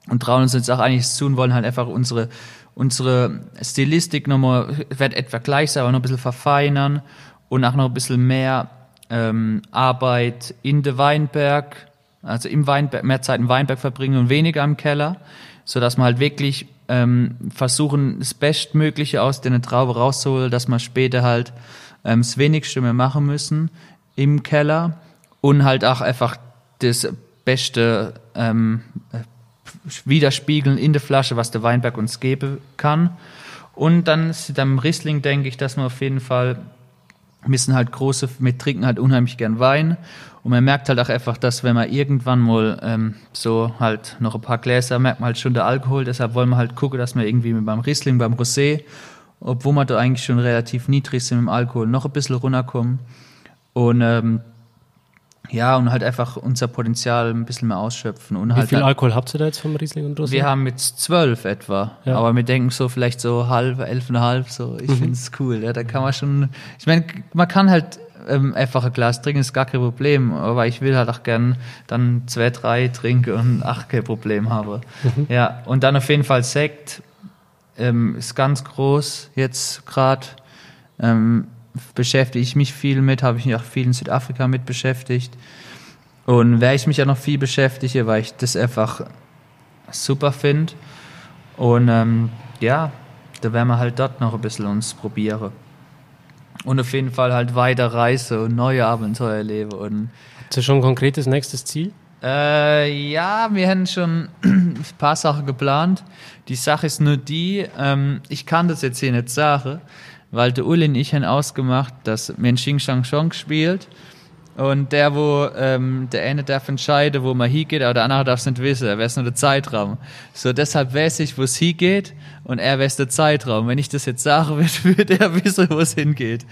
und trauen uns jetzt auch einiges zu und wollen halt einfach unsere, unsere Stilistik nochmal, wird etwa gleich sein, aber noch ein bisschen verfeinern und auch noch ein bisschen mehr ähm, Arbeit in de Weinberg also im Weinberg, mehr Zeit im Weinberg verbringen und weniger im Keller, so dass man halt wirklich ähm, versuchen, das Bestmögliche aus der Traube rauszuholen, dass man später halt ähm, das Wenigste mehr machen müssen im Keller und halt auch einfach das Beste ähm, widerspiegeln in der Flasche, was der Weinberg uns geben kann. Und dann ist am Riesling denke ich, dass man auf jeden Fall müssen halt große, wir trinken halt unheimlich gern Wein und man merkt halt auch einfach, dass wenn man irgendwann mal ähm, so halt noch ein paar Gläser, merkt man halt schon der Alkohol, deshalb wollen wir halt gucken, dass wir irgendwie beim Riesling, beim Rosé, obwohl wir da eigentlich schon relativ niedrig sind mit dem Alkohol, noch ein bisschen runterkommen und ähm, ja, und halt einfach unser Potenzial ein bisschen mehr ausschöpfen. Und Wie halt viel dann- Alkohol habt ihr da jetzt vom Riesling und Rosé? wir haben jetzt zwölf etwa, Ja. aber wir denken so vielleicht so halb, elfeinhalb, so. Ich finde es cool, ja, da kann man schon, ich meine, man kann halt ähm, einfach ein Glas trinken, ist gar kein Problem, aber ich will halt auch gern dann zwei, drei trinken und ach, kein Problem habe. Ja, und dann auf jeden Fall Sekt, ähm, ist ganz groß jetzt gerade, ähm, beschäftige ich mich viel mit, habe ich mich auch viel in Südafrika mit beschäftigt. Und werde ich mich ja noch viel beschäftige, weil ich das einfach super finde. Und ähm, ja, da werden wir halt dort noch ein bisschen uns probieren. Und auf jeden Fall halt weiter reisen und neue Abenteuer erleben. Und Habt ihr schon ein konkretes nächstes Ziel? Äh, ja, wir haben schon ein paar Sachen geplant. Die Sache ist nur die, ähm, ich kann das jetzt hier nicht sagen, weil der Uli und ich haben ausgemacht, dass wir in Xing Shang Chong spielt. Und der, wo ähm, der eine darf entscheiden, wo man hingeht, aber der andere darf es nicht wissen. Er weiß nur der Zeitraum. So, deshalb weiß ich, wo es hingeht und er weiß der Zeitraum. Wenn ich das jetzt sage, wird, wird er wissen, wo es hingeht.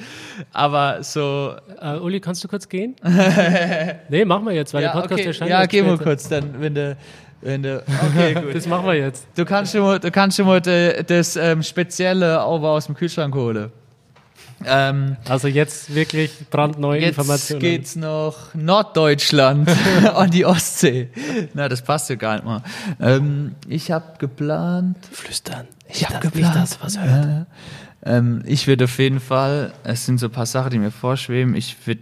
Aber so, Äh, Uli, kannst du kurz gehen? nee, machen wir jetzt, weil der Podcast okay, erscheint. ja, geh mal kurz, dann, wenn du, wenn du, okay, gut. Das machen wir jetzt. Du kannst schon mal, du kannst schon mal de, das ähm, Spezielle aber aus dem Kühlschrank holen. Ähm, Also jetzt wirklich brandneue jetzt Informationen. geht's noch Norddeutschland an die Ostsee. Na, das passt ja gar nicht mal. Ähm, ich habe geplant, Flüstern. ich habe Nicht, geplant, dass was hört. Ja. Ähm, ich würde auf jeden Fall, es sind so ein paar Sachen, die mir vorschweben. Ich würde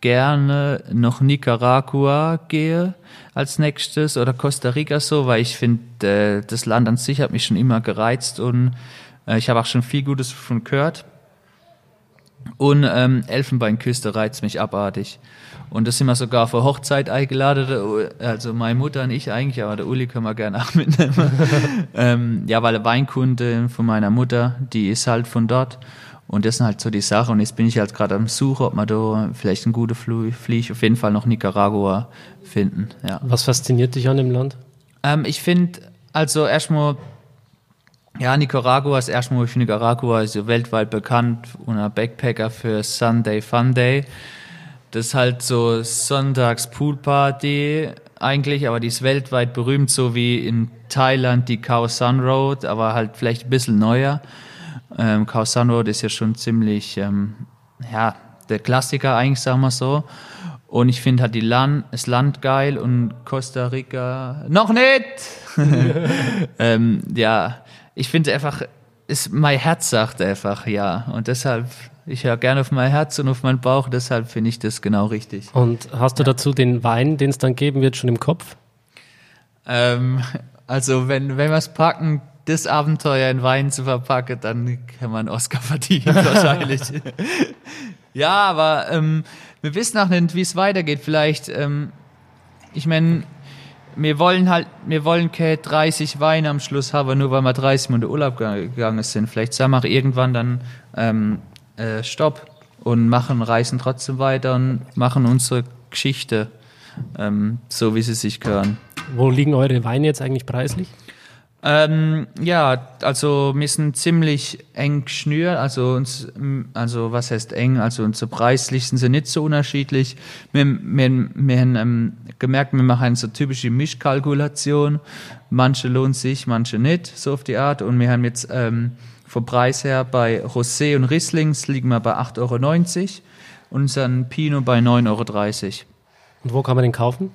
gerne noch Nicaragua gehe als nächstes oder Costa Rica so, weil ich finde, äh, das Land an sich hat mich schon immer gereizt und äh, ich habe auch schon viel Gutes von gehört. Und ähm, Elfenbeinküste reizt mich abartig. Und das sind wir sogar vor Hochzeit eingeladen, also meine Mutter und ich eigentlich, aber der Uli können wir gerne auch mitnehmen. ähm, ja, weil eine Weinkunde von meiner Mutter, die ist halt von dort. Und das sind halt so die Sachen. Und jetzt bin ich halt gerade am Suchen, ob wir da vielleicht einen guten Flieg, auf jeden Fall noch Nicaragua finden. Ja. Was fasziniert dich an dem Land? Ähm, ich finde, also erstmal, ja, Nicaragua ist erstmal für Nicaragua ist ja weltweit bekannt und ein Backpacker für Sunday Fun Day. Das ist halt so Sonntags Poolparty eigentlich, aber die ist weltweit berühmt, so wie in Thailand die Khao San Road, aber halt vielleicht ein bisschen neuer. Ähm, Khao San Road ist ja schon ziemlich, ähm, ja, der Klassiker eigentlich, sagen wir so. Und ich finde halt die Land, das Land geil und Costa Rica noch nicht. ähm, ja, ich finde einfach, ist, mein Herz sagt einfach ja. Und deshalb, ich höre gerne auf mein Herz und auf meinen Bauch, deshalb finde ich das genau richtig. Und hast du dazu den Wein, den es dann geben wird, schon im Kopf? Ähm, also wenn, wenn wir es packen, das Abenteuer in Wein zu verpacken, dann kann man Oscar verdienen wahrscheinlich. ja, aber ähm, wir wissen auch nicht, wie es weitergeht. Vielleicht, ähm, ich meine, wir wollen halt, wir wollen keine 30 Weine am Schluss haben, nur weil wir 30 Mal in den Urlaub ge- gegangen sind. Vielleicht sagen wir irgendwann dann ähm, äh, Stopp und machen, reisen trotzdem weiter und machen unsere Geschichte ähm, so, wie sie sich gehören. Wo liegen eure Weine jetzt eigentlich preislich? Ähm, ja, also wir sind ziemlich eng geschnürt, also uns, also was heißt eng, also unsere Preislisten sind nicht so unterschiedlich. Wir, wir, wir haben ähm, gemerkt, wir machen so typische Mischkalkulation. Manche lohnt sich, manche nicht, so auf die Art. Und wir haben jetzt ähm, vom Preis her bei Rosé und Rieslings liegen wir bei 8,90 Euro, unseren Pinot bei 9,30 Euro. Und wo kann man den kaufen?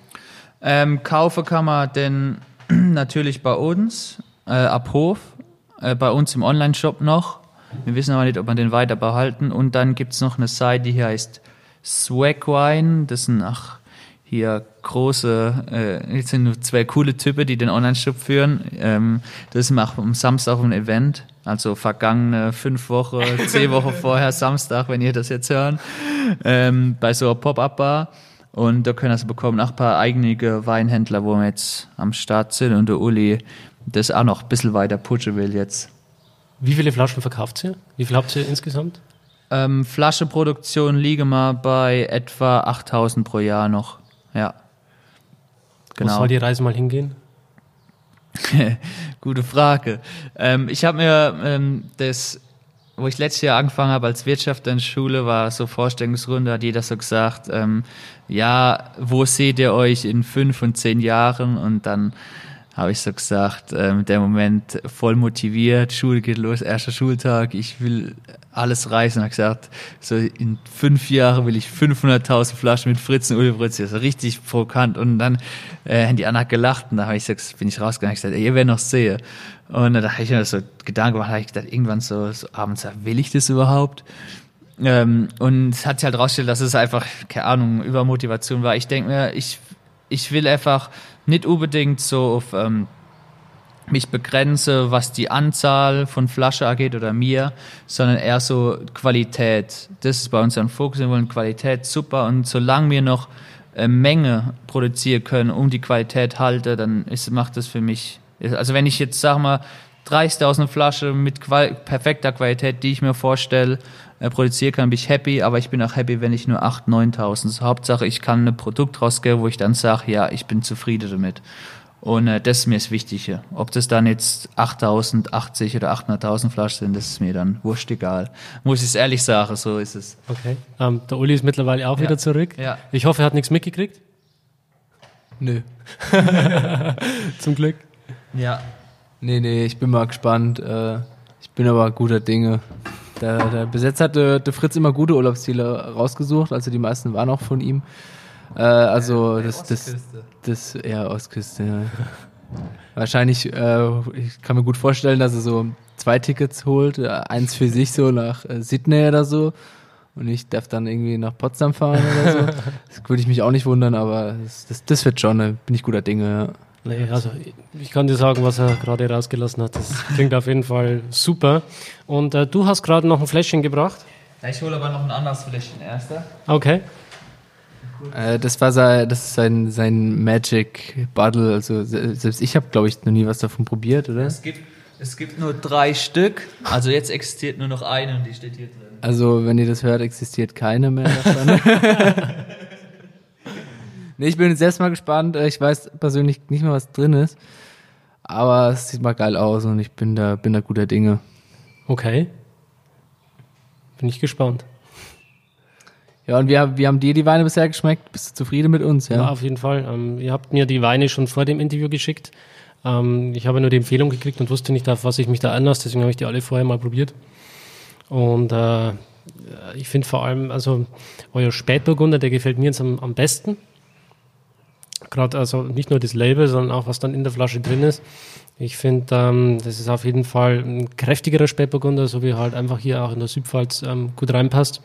Ähm, kaufen kann man denn natürlich bei uns, äh, ab Hof, äh, bei uns im Online-Shop noch. Wir wissen aber nicht, ob wir den weiter behalten. Und dann gibt's noch eine Seite, die heißt Swagwine. Das sind, ach, hier große, äh, jetzt sind nur zwei coole Typen, die den Online-Shop führen. Ähm, das ist am Samstag ein Event, also vergangene fünf Wochen, zehn Wochen vorher Samstag, wenn ihr das jetzt hören, ähm, bei so einer Pop-Up-Bar. Und da können also bekommen auch ein paar eigene Weinhändler, wo wir jetzt am Start sind und der Uli das auch noch ein bisschen weiter pushen will jetzt. Wie viele Flaschen verkauft ihr? Wie viel habt ihr insgesamt? Ähm, Flascheproduktion liegen wir bei etwa 8000 pro Jahr noch. Ja. Genau. Wo soll die Reise mal hingehen? Gute Frage. Ähm, ich habe mir ähm, das, wo ich letztes Jahr angefangen habe als Wirtschaft in Schule, war so Vorstellungsrunde, hat jeder so gesagt, ähm, ja, wo seht ihr euch in fünf und zehn Jahren? Und dann habe ich so gesagt, ähm, der Moment voll motiviert, Schule geht los, erster Schultag, ich will alles reißen. Habe gesagt, so in fünf Jahren will ich 500.000 Flaschen mit Fritzen Uli Fritz, so richtig provokant. Und dann äh, haben die anderen gelacht und da habe ich gesagt, bin ich rausgegangen, ich gesagt, ihr werdet noch sehen. Und dann habe ich mir so Gedanken gemacht, habe ich gedacht, irgendwann so, so abends, will ich das überhaupt? Ähm, und es hat sich halt rausgestellt, dass es einfach, keine Ahnung, Übermotivation war. Ich denke mir, ich, ich will einfach nicht unbedingt so auf ähm, mich begrenze, was die Anzahl von Flasche angeht oder mir, sondern eher so Qualität. Das ist bei uns ein Fokus. Wir wollen Qualität super und solange wir noch äh, Menge produzieren können, um die Qualität halte, dann ist, macht das für mich. Also wenn ich jetzt sag mal 30.000 Flaschen mit Qual perfekter Qualität, die ich mir vorstelle, äh, produzieren kann, bin ich happy, aber ich bin auch happy, wenn ich nur 8.000, 9.000. Hauptsache, ich kann ein Produkt rausgeben, wo ich dann sage, ja, ich bin zufrieden damit. Und äh, das ist mir das Wichtige. Ob das dann jetzt 8000, 80 oder 800.000 Flaschen sind, das ist mir dann wurscht egal. Muss ich es ehrlich sagen, so ist es. Okay. Ähm, der Uli ist mittlerweile auch ja. wieder zurück. Ja. Ich hoffe, er hat nichts mitgekriegt. Nö. Zum Glück. Ja. Nee, nee, ich bin mal gespannt. Äh, ich bin aber guter Dinge. Der, der Besetzer hat der, der Fritz immer gute Urlaubsziele rausgesucht, also die meisten waren auch von ihm. Äh, also äh, das, das, das, ja, Ostküste, ja. Wahrscheinlich, äh, ich kann mir gut vorstellen, dass er so zwei Tickets holt, äh, eins für sich so nach äh, Sydney oder so. Und ich darf dann irgendwie nach Potsdam fahren oder so. Das würde ich mich auch nicht wundern, aber das, das, das wird schon, da bin ich guter Dinge, ja. Nee, also ich kann dir sagen, was er gerade rausgelassen hat. Das klingt auf jeden Fall super. Und äh, du hast gerade noch ein Fläschchen gebracht. Ja, ich hole aber noch ein anderes Fläschchen erster. Okay. Äh, das war sein, das ist sein, sein Magic Bottle. Also selbst ich habe, glaube ich, noch nie was davon probiert, oder? Es gibt, es gibt nur drei Stück. Also jetzt existiert nur noch eine und die steht hier drin. Also wenn ihr das hört, existiert keine mehr davon. nee, ich bin jetzt erstmal gespannt. Äh, ich weiß persönlich nicht mehr, was drin ist. Aber es sieht mal geil aus und ich bin da, bin da guter Dinge. Okay. Bin ich gespannt. Ja, und wie, wie haben dir die Weine bisher geschmeckt? Bist du zufrieden mit uns? Ja, ja auf jeden Fall. Ähm, ihr habt mir die Weine schon vor dem Interview geschickt. Ähm, ich habe nur die Empfehlung gekriegt und wusste nicht, auf was ich mich da einlasse, deswegen habe ich die alle vorher mal probiert. Und äh, ich finde vor allem, also euer Spätburgunder, der gefällt mir jetzt am, am besten. Gerade also nicht nur das Label, sondern auch was dann in der Flasche drin ist. Ich finde, ähm, das ist auf jeden Fall ein kräftigerer Spätburgunder, so wie halt einfach hier auch in der Südpfalz ähm, gut reinpasst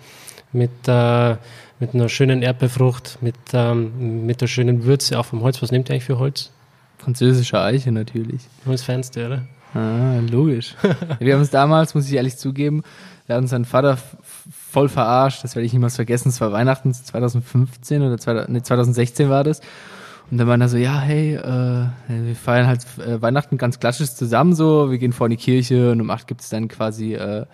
mit, äh, mit einer schönen Erdbeerfrucht, mit, ähm, mit der schönen Würze auch vom Holz. Was nehmt ihr eigentlich für Holz? Französische Eiche natürlich. Holzfenster, oder? Ah, logisch. wir haben uns damals, muss ich ehrlich zugeben, wir haben unseren Vater voll verarscht, das werde ich niemals vergessen, es war Weihnachten 2015 oder 2016 war das. Und dann waren er so, ja, hey, äh, wir feiern halt äh, Weihnachten ganz klassisch zusammen so, wir gehen vor in die Kirche und um acht gibt es dann quasi äh,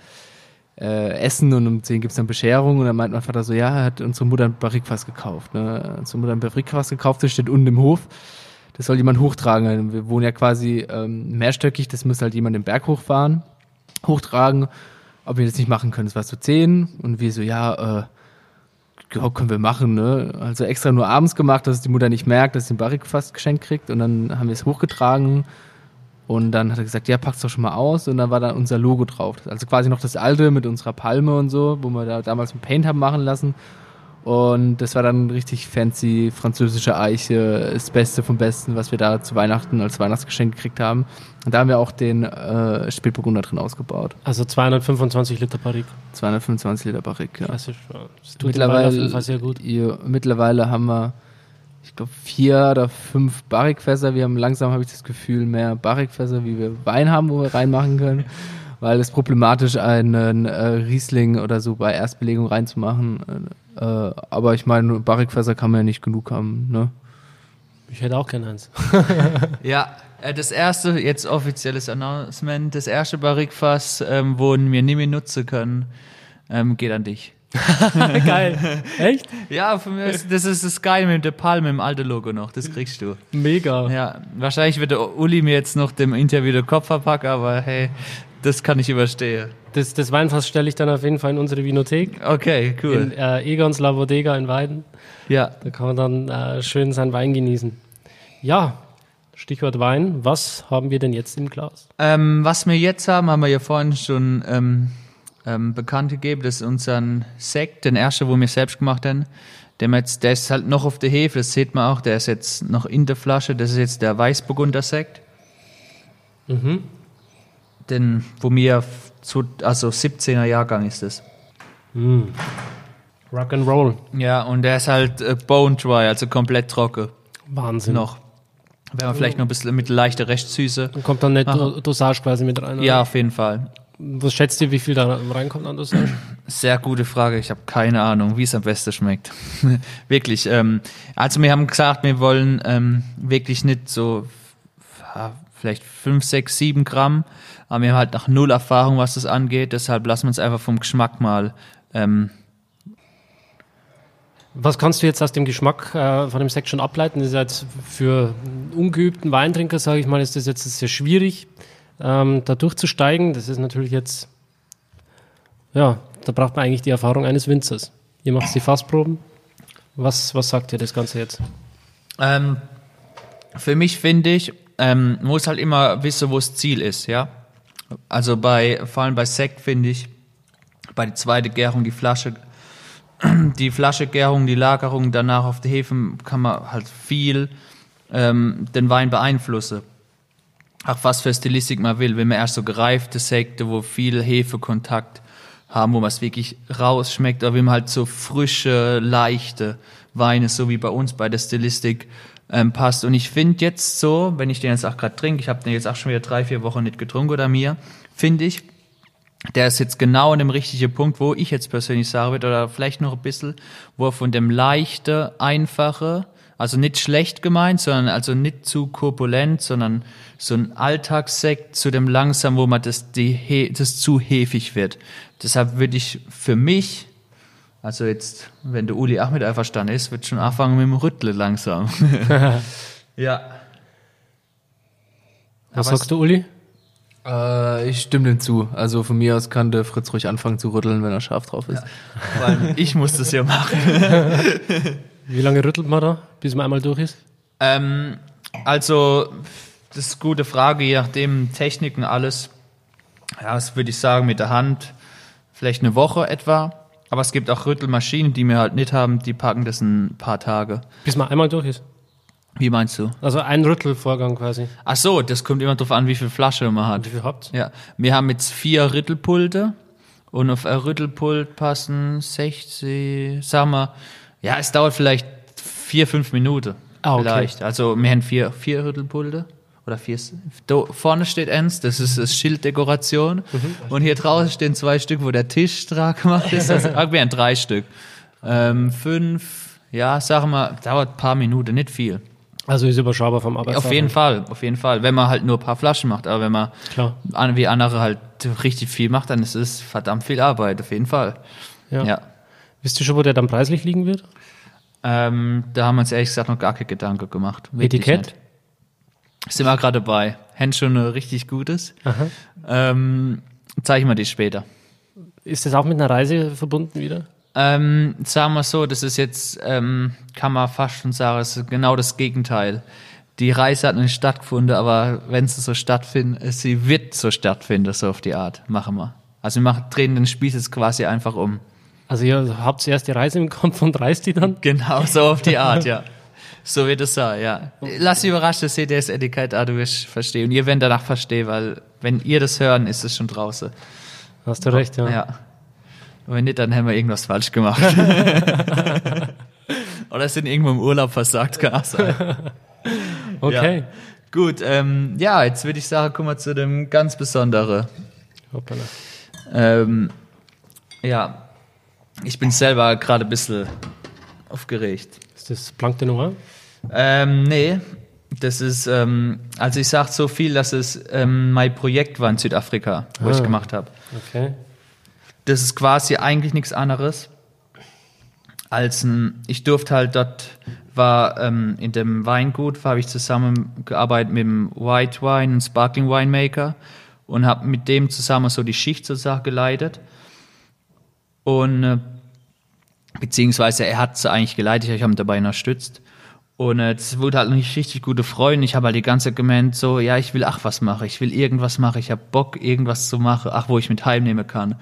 äh, Essen und um 10 gibt es dann Bescherung und dann meint mein Vater so, ja, er hat unsere Mutter ein Barrikfass gekauft. Ne? Unsere Mutter ein Barrikfass gekauft, das steht unten im Hof. Das soll jemand hochtragen. Wir wohnen ja quasi ähm, mehrstöckig, das muss halt jemand den Berg hochfahren, hochtragen. Ob wir das nicht machen können, das war so 10 und wir so, ja, äh, ja, können wir machen, ne? Also extra nur abends gemacht, dass die Mutter nicht merkt, dass sie ein Barrikfass geschenkt kriegt und dann haben wir es hochgetragen und dann hat er gesagt, ja, pack's doch schon mal aus. Und dann war da unser Logo drauf. Also quasi noch das alte mit unserer Palme und so, wo wir da damals ein Paint haben machen lassen. Und das war dann richtig fancy französische Eiche, das Beste vom Besten, was wir da zu Weihnachten als Weihnachtsgeschenk gekriegt haben. Und da haben wir auch den äh, Spätburgunder drin ausgebaut. Also 225 Liter Barrique. 225 Liter Barrique, ja. Das, ist, das tut mittlerweile, sehr gut. Ja, mittlerweile haben wir ich glaube, vier oder fünf Barrikfässer. Wir haben langsam, habe ich das Gefühl, mehr Barrikfässer, wie wir Wein haben, wo wir reinmachen können. Weil es problematisch einen äh, Riesling oder so bei Erstbelegung reinzumachen. Äh, aber ich meine, Barrikfässer kann man ja nicht genug haben. Ne? Ich hätte auch gerne eins. Ja, äh, das erste, jetzt offizielles Announcement, das erste Barrikfass, ähm, wo wir nie mehr nutzen können, ähm, geht an dich. Geil. Echt? Ja, für mich ist, das ist das Geil mit der Palme im alten Logo noch, das kriegst du. Mega. Ja, wahrscheinlich wird der Uli mir jetzt noch dem Interview den Kopf verpacken, aber hey, das kann ich überstehen. Das, das Weinfass stelle ich dann auf jeden Fall in unsere Vinothek. Okay, In cool. äh, Egons La Bodega in Weiden. Ja, Da kann man dann äh, schön seinen Wein genießen. Ja, Stichwort Wein. Was haben wir denn jetzt im Glas? ähm, was wir jetzt haben, haben wir ja vorhin schon ähm, ähm, bekannt gegeben, das ist unseren Sekt, den ersten, wo wir selbst gemacht haben. Der, wir jetzt, der ist halt noch auf der Hefe, das sieht man auch, der ist jetzt noch in der Flasche, das ist jetzt der Weißburgunder Sekt. Mhm. Den, wo mir zu, also 17er Jahrgang ist es. Rock and Roll. Ja, und der ist halt äh, bone dry, also komplett trocken Wahnsinn. noch. Wenn man vielleicht noch ein bisschen mit leichter Restsüße. Dann kommt dann eine Aha. Dosage quasi mit rein. oder? Ja, auf jeden Fall. Was schätzt ihr, wie viel da reinkommt an Dosage? Sehr gute Frage. Ich habe keine Ahnung, wie es am besten schmeckt. wirklich. Ähm, also wir haben gesagt, wir wollen ähm, wirklich nicht so vielleicht 5, 6, 7 Gramm, aber wir haben halt noch null Erfahrung, was das angeht. Deshalb lassen wir uns einfach vom Geschmack mal. Ähm, Was kannst du jetzt aus dem Geschmack äh, von dem Sekt schon ableiten? Das ist jetzt für ungeübten Weintrinker, sage ich mal, ist das jetzt sehr schwierig, ähm, da durchzusteigen. Das ist natürlich jetzt, ja, da braucht man eigentlich die Erfahrung eines Winzers. Ihr macht die Fassproben. Was, was sagt ihr das Ganze jetzt? Ähm, für mich finde ich, ähm, man muss halt immer wissen, wo das Ziel ist, ja. Also bei, vor allem bei Sekt finde ich, bei der zweiten Gärung die Flasche, die Flaschegärung, die Lagerung danach auf der Hefe kann man halt viel ähm, den Wein beeinflussen. Auch was für Stilistik man will. Wenn man erst so gereifte Sekte, wo viel Hefekontakt haben, wo man es wirklich rausschmeckt, oder wenn man halt so frische, leichte Weine, so wie bei uns bei der Stilistik, ähm, passt. Und ich finde jetzt so, wenn ich den jetzt auch gerade trinke, ich habe den jetzt auch schon wieder drei, vier Wochen nicht getrunken oder mir, finde ich, der ist jetzt genau an dem richtigen Punkt, wo ich jetzt persönlich sagen würde, oder vielleicht noch ein bisschen, wo er von dem leichte, einfache, also nicht schlecht gemeint, sondern also nicht zu korpulent, sondern so ein Alltagssekt zu dem langsam, wo man das, die, das zu hefig wird. Deshalb würde ich für mich, also jetzt, wenn der Uli auch mit einverstanden ist, wird schon anfangen mit dem Rüttle langsam. ja. Was Aber sagst du, Uli? Äh, ich stimme dem zu. Also von mir aus kann der Fritz ruhig anfangen zu rütteln, wenn er scharf drauf ist. Vor allem ich muss das ja machen. Wie lange rüttelt man da, bis man einmal durch ist? Ähm, also, das ist eine gute Frage, je nachdem Techniken, alles. Ja, das würde ich sagen, mit der Hand vielleicht eine Woche etwa. Aber es gibt auch Rüttelmaschinen, die wir halt nicht haben, die packen das ein paar Tage. Bis man einmal durch ist. Wie meinst du? Also ein Rüttelvorgang quasi. Ach so, das kommt immer drauf an, wie viel Flasche man hat. Wie viel habt Ja, wir haben jetzt vier Rüttelpulte und auf ein Rüttelpult passen 60, sagen wir, ja, es dauert vielleicht vier, fünf Minuten. Ah, okay. Vielleicht. Also wir haben vier, vier Rüttelpulte oder vier. Da vorne steht eins, das ist das Schilddekoration. Mhm. Und hier draußen stehen zwei Stück, wo der Tisch dran gemacht ist. Also, ah, wir haben drei Stück. Ähm, fünf, ja, sagen wir, dauert ein paar Minuten, nicht viel. Also ist überschaubar vom Arbeitsaufwand. Auf jeden Fall, auf jeden Fall. Wenn man halt nur ein paar Flaschen macht, aber wenn man Klar. wie andere halt richtig viel macht, dann ist es verdammt viel Arbeit, auf jeden Fall. Ja. Ja. Wisst ihr schon, wo der dann preislich liegen wird? Ähm, da haben wir uns ehrlich gesagt noch gar keine Gedanken gemacht. Wirklich Etikett? nicht. Sind wir gerade dabei. Ein richtig gutes. Ähm, zeige ich mal die später. Ist das auch mit einer Reise verbunden wieder? Ähm, sagen wir so, das ist jetzt, ähm, kann man fast schon sagen, es ist genau das Gegenteil. Die Reise hat nicht stattgefunden, aber wenn sie so stattfindet, sie wird so stattfinden, so auf die Art. Machen wir. Also wir machen, drehen den Spieß jetzt quasi einfach um. Also ihr habt zuerst die Reise im Kopf und reist die dann? Genau, so auf die Art, ja. So wird es sein, ja. Lass dich überraschen, ihr das Etikett an, du wirst verstehen. Und ihr werdet danach verstehen, weil wenn ihr das hören, ist es schon draußen. Hast du recht, ja. Ja. Und wenn nicht, dann haben wir irgendwas falsch gemacht. Oder sind irgendwo im Urlaub versagt, kann auch sein. Okay. Ja. Gut, ähm, ja, jetzt würde ich sagen, kommen wir zu dem ganz Besonderen. Hoppala. Ähm, ja, ich bin selber gerade ein bisschen aufgeregt. Ist das Blanc de Noir? Ähm, nee, das ist, ähm, also ich sag so viel, dass es ähm, mein Projekt war in Südafrika, wo ich Ah. gemacht habe. Okay. Das ist quasi eigentlich nichts anderes als ein, ich durfte halt dort, war ähm, in dem Weingut, habe ich zusammengearbeitet mit dem White Wine und Sparkling Winemaker und habe mit dem zusammen so die Schicht sozusagen geleitet. Und äh, beziehungsweise er hat sie eigentlich geleitet, ich habe ihn dabei unterstützt. Und äh, es wurde halt nicht richtig gute Freunde. Ich habe halt die ganze Zeit gemeint, so, ja, ich will ach was machen, ich will irgendwas machen, ich habe Bock, irgendwas zu machen, ach, wo ich mit heimnehmen kann.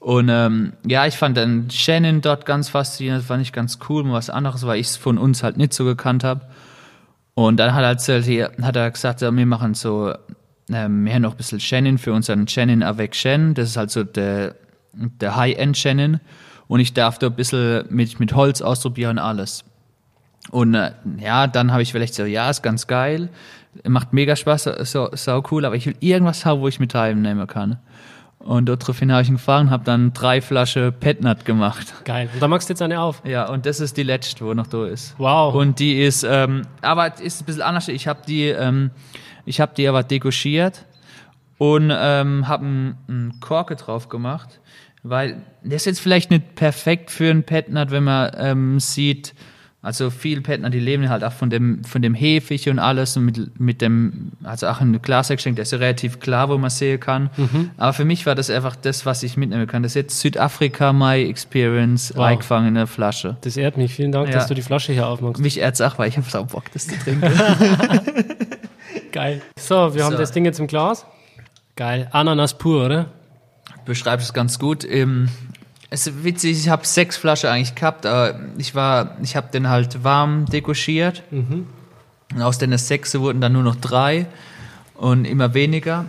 Und ähm, ja, ich fand dann Shannon dort ganz faszinierend, das fand ich ganz cool, was anderes, weil ich es von uns halt nicht so gekannt habe. Und dann hat er, hier, hat er gesagt, ja, wir machen so, ähm, haben noch ein bisschen Shannon für unseren Shannon avec Shannon, das ist halt so der, der High-End Shannon. Und ich darf da ein bisschen mit, mit Holz ausprobieren, alles. Und äh, ja, dann habe ich vielleicht so, ja, ist ganz geil, macht mega Spaß, so, sau cool, aber ich will irgendwas haben, wo ich mit teilnehmen kann. Und daraufhin habe ich ihn gefahren, habe dann drei Flaschen Petnat gemacht. Geil. Und da machst du jetzt eine auf. Ja, und das ist die letzte, wo noch da ist. Wow. Und die ist, ähm, aber es ist ein bisschen anders. Ich habe die, ähm, ich habe die aber dekuschiert und ähm, habe einen, einen Korke drauf gemacht, weil der ist jetzt vielleicht nicht perfekt für einen Petnat, wenn man ähm, sieht, also viele Petner, die leben halt auch von dem, von dem Hefig und alles und mit, mit dem, also auch ein Glasgeschenk, der ist ja relativ klar, wo man sehen kann. Aber für mich war das einfach das, was ich mitnehmen kann. Das ist jetzt Südafrika My Experience, Wow. eingefangen in der Flasche. Das ehrt mich. Vielen Dank, Ja. dass du die Flasche hier aufmachst. Mich ehrt's auch, weil ich habe auch Bock, das zu trinken. Geil. So, wir haben So. das Ding jetzt im Glas. Geil. Ananas pur, oder? Beschreibst es ganz gut. Ähm, es ist witzig, ich habe sechs Flaschen eigentlich gehabt, aber ich war, ich habe den halt warm dekuschiert. Und aus den sechs wurden dann nur noch drei und immer weniger.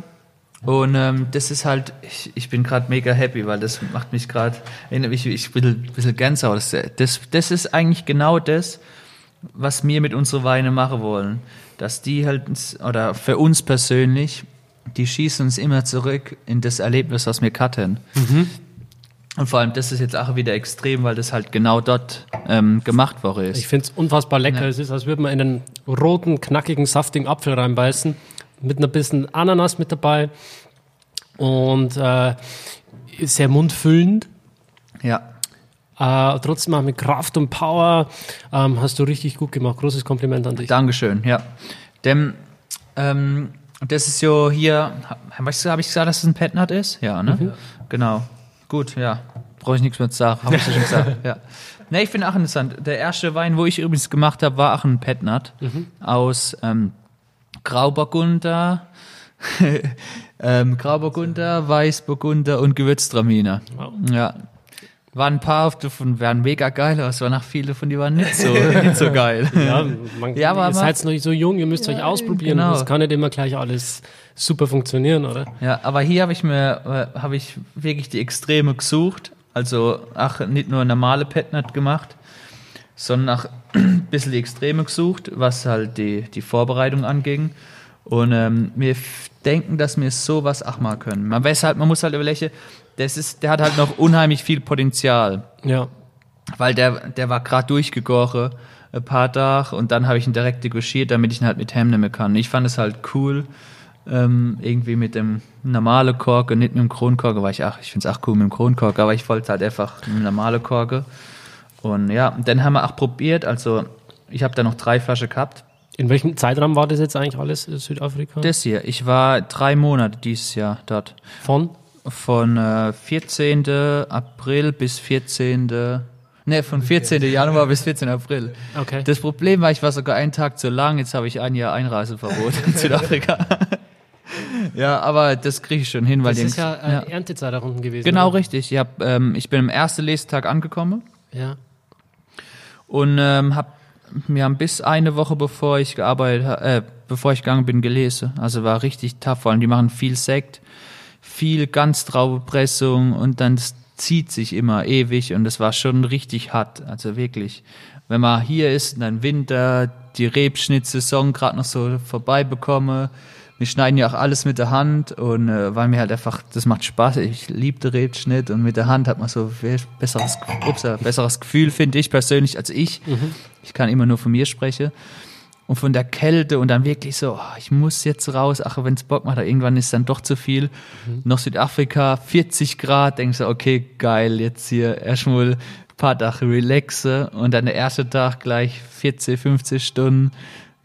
Und ähm, das ist halt, ich, ich bin gerade mega happy, weil das macht mich gerade, mich, ich bin ein bisschen Gänsehaut. Das, das ist eigentlich genau das, was wir mit unseren Weinen machen wollen. Dass die halt, oder für uns persönlich, die schießen uns immer zurück in das Erlebnis, was wir hatten. Und vor allem, das ist jetzt auch wieder extrem, weil das halt genau dort ähm, gemacht worden ist. Ich finde es unfassbar lecker. Ja. Es ist, als würde man in einen roten, knackigen, saftigen Apfel reinbeißen. Mit einer bisschen Ananas mit dabei. Und äh, sehr mundfüllend. ja. Äh, trotzdem auch mit Kraft und Power. Ähm, hast du richtig gut gemacht. Großes Kompliment an dich. Dankeschön, ja. Dem, ähm, das ist so hier, habe ich, gesagt, dass es ein Petnat ist? Ja, ne? Genau. Gut, ja. Brauche ich nichts mehr zu sagen. Habe ich schon gesagt. Ja. Ne, ich finde auch interessant. Der erste Wein, wo ich übrigens gemacht habe, war auch ein Petnat aus ähm, Grauburgunder, ähm, Grauburgunder, Weißburgunder und Gewürztraminer. Wow. Ja. Waren ein paar davon, waren mega geil, aber es waren auch viele von die waren nicht so, nicht so geil. Ja, man, Ja, aber ihr seid noch nicht so jung, ihr müsst euch ausprobieren. genau. Das kann nicht immer gleich alles super funktionieren, oder? Ja, aber hier habe ich mir, äh, habe ich wirklich die Extreme gesucht. Also, ach, nicht nur normale Petnat gemacht, sondern auch ein bisschen die Extreme gesucht, was halt die, die Vorbereitung anging. Und ähm, wir denken, dass wir sowas auch mal können. Man weiß halt, man muss halt überlegen, das ist, der hat halt noch unheimlich viel Potenzial. Ja. Weil der, der war gerade durchgegoren, ein paar Tage, und dann habe ich ihn direkt dekuschiert, damit ich ihn halt mit Ham nehmen kann. Ich fand es halt cool, ähm, irgendwie mit dem normalen Kork und nicht mit dem Kronkorke, weil ich, ach, ich finde es auch cool mit dem Kronkorke, aber ich wollte halt einfach eine normale Korke. Und ja, und dann haben wir auch probiert, also ich habe da noch drei Flaschen gehabt. In welchem Zeitraum war das jetzt eigentlich alles in Südafrika? Das hier, ich war drei Monate dieses Jahr dort. Von? Von äh, 14. April bis 14. Ne, von 14. Januar bis 14. April. Okay. Das Problem war, ich war sogar einen Tag zu lang, jetzt habe ich ein Jahr Einreiseverbot in Südafrika. ja, aber das kriege ich schon hin, weil das die ist ja, äh, Erntezeit da unten gewesen. Genau oder? richtig. Ich, hab, ähm, ich bin am ersten Lesetag angekommen Ja. und ähm, hab, wir haben bis eine Woche bevor ich gearbeitet, äh, bevor ich gegangen bin, gelesen. Also war richtig tough, vor allem die machen viel Sekt, viel Ganztraubepressung und dann zieht sich immer ewig und es war schon richtig hart, also wirklich. Wenn man hier ist, dann Winter, die Rebschnittsaison gerade noch so vorbei bekomme, wir schneiden ja auch alles mit der Hand und äh, weil mir halt einfach, das macht Spaß. Ich liebte Rebschnitt und mit der Hand hat man so viel besseres, ups, ein besseres Gefühl, finde ich persönlich, als ich. Mhm. Ich kann immer nur von mir sprechen. Und von der Kälte und dann wirklich so, oh, ich muss jetzt raus, ach, wenn es Bock macht, irgendwann ist dann doch zu viel. Mhm. Noch Südafrika, 40 Grad, denkst du, okay, geil, jetzt hier erstmal ein paar Tage relaxe und dann der erste Tag gleich 40, 50 Stunden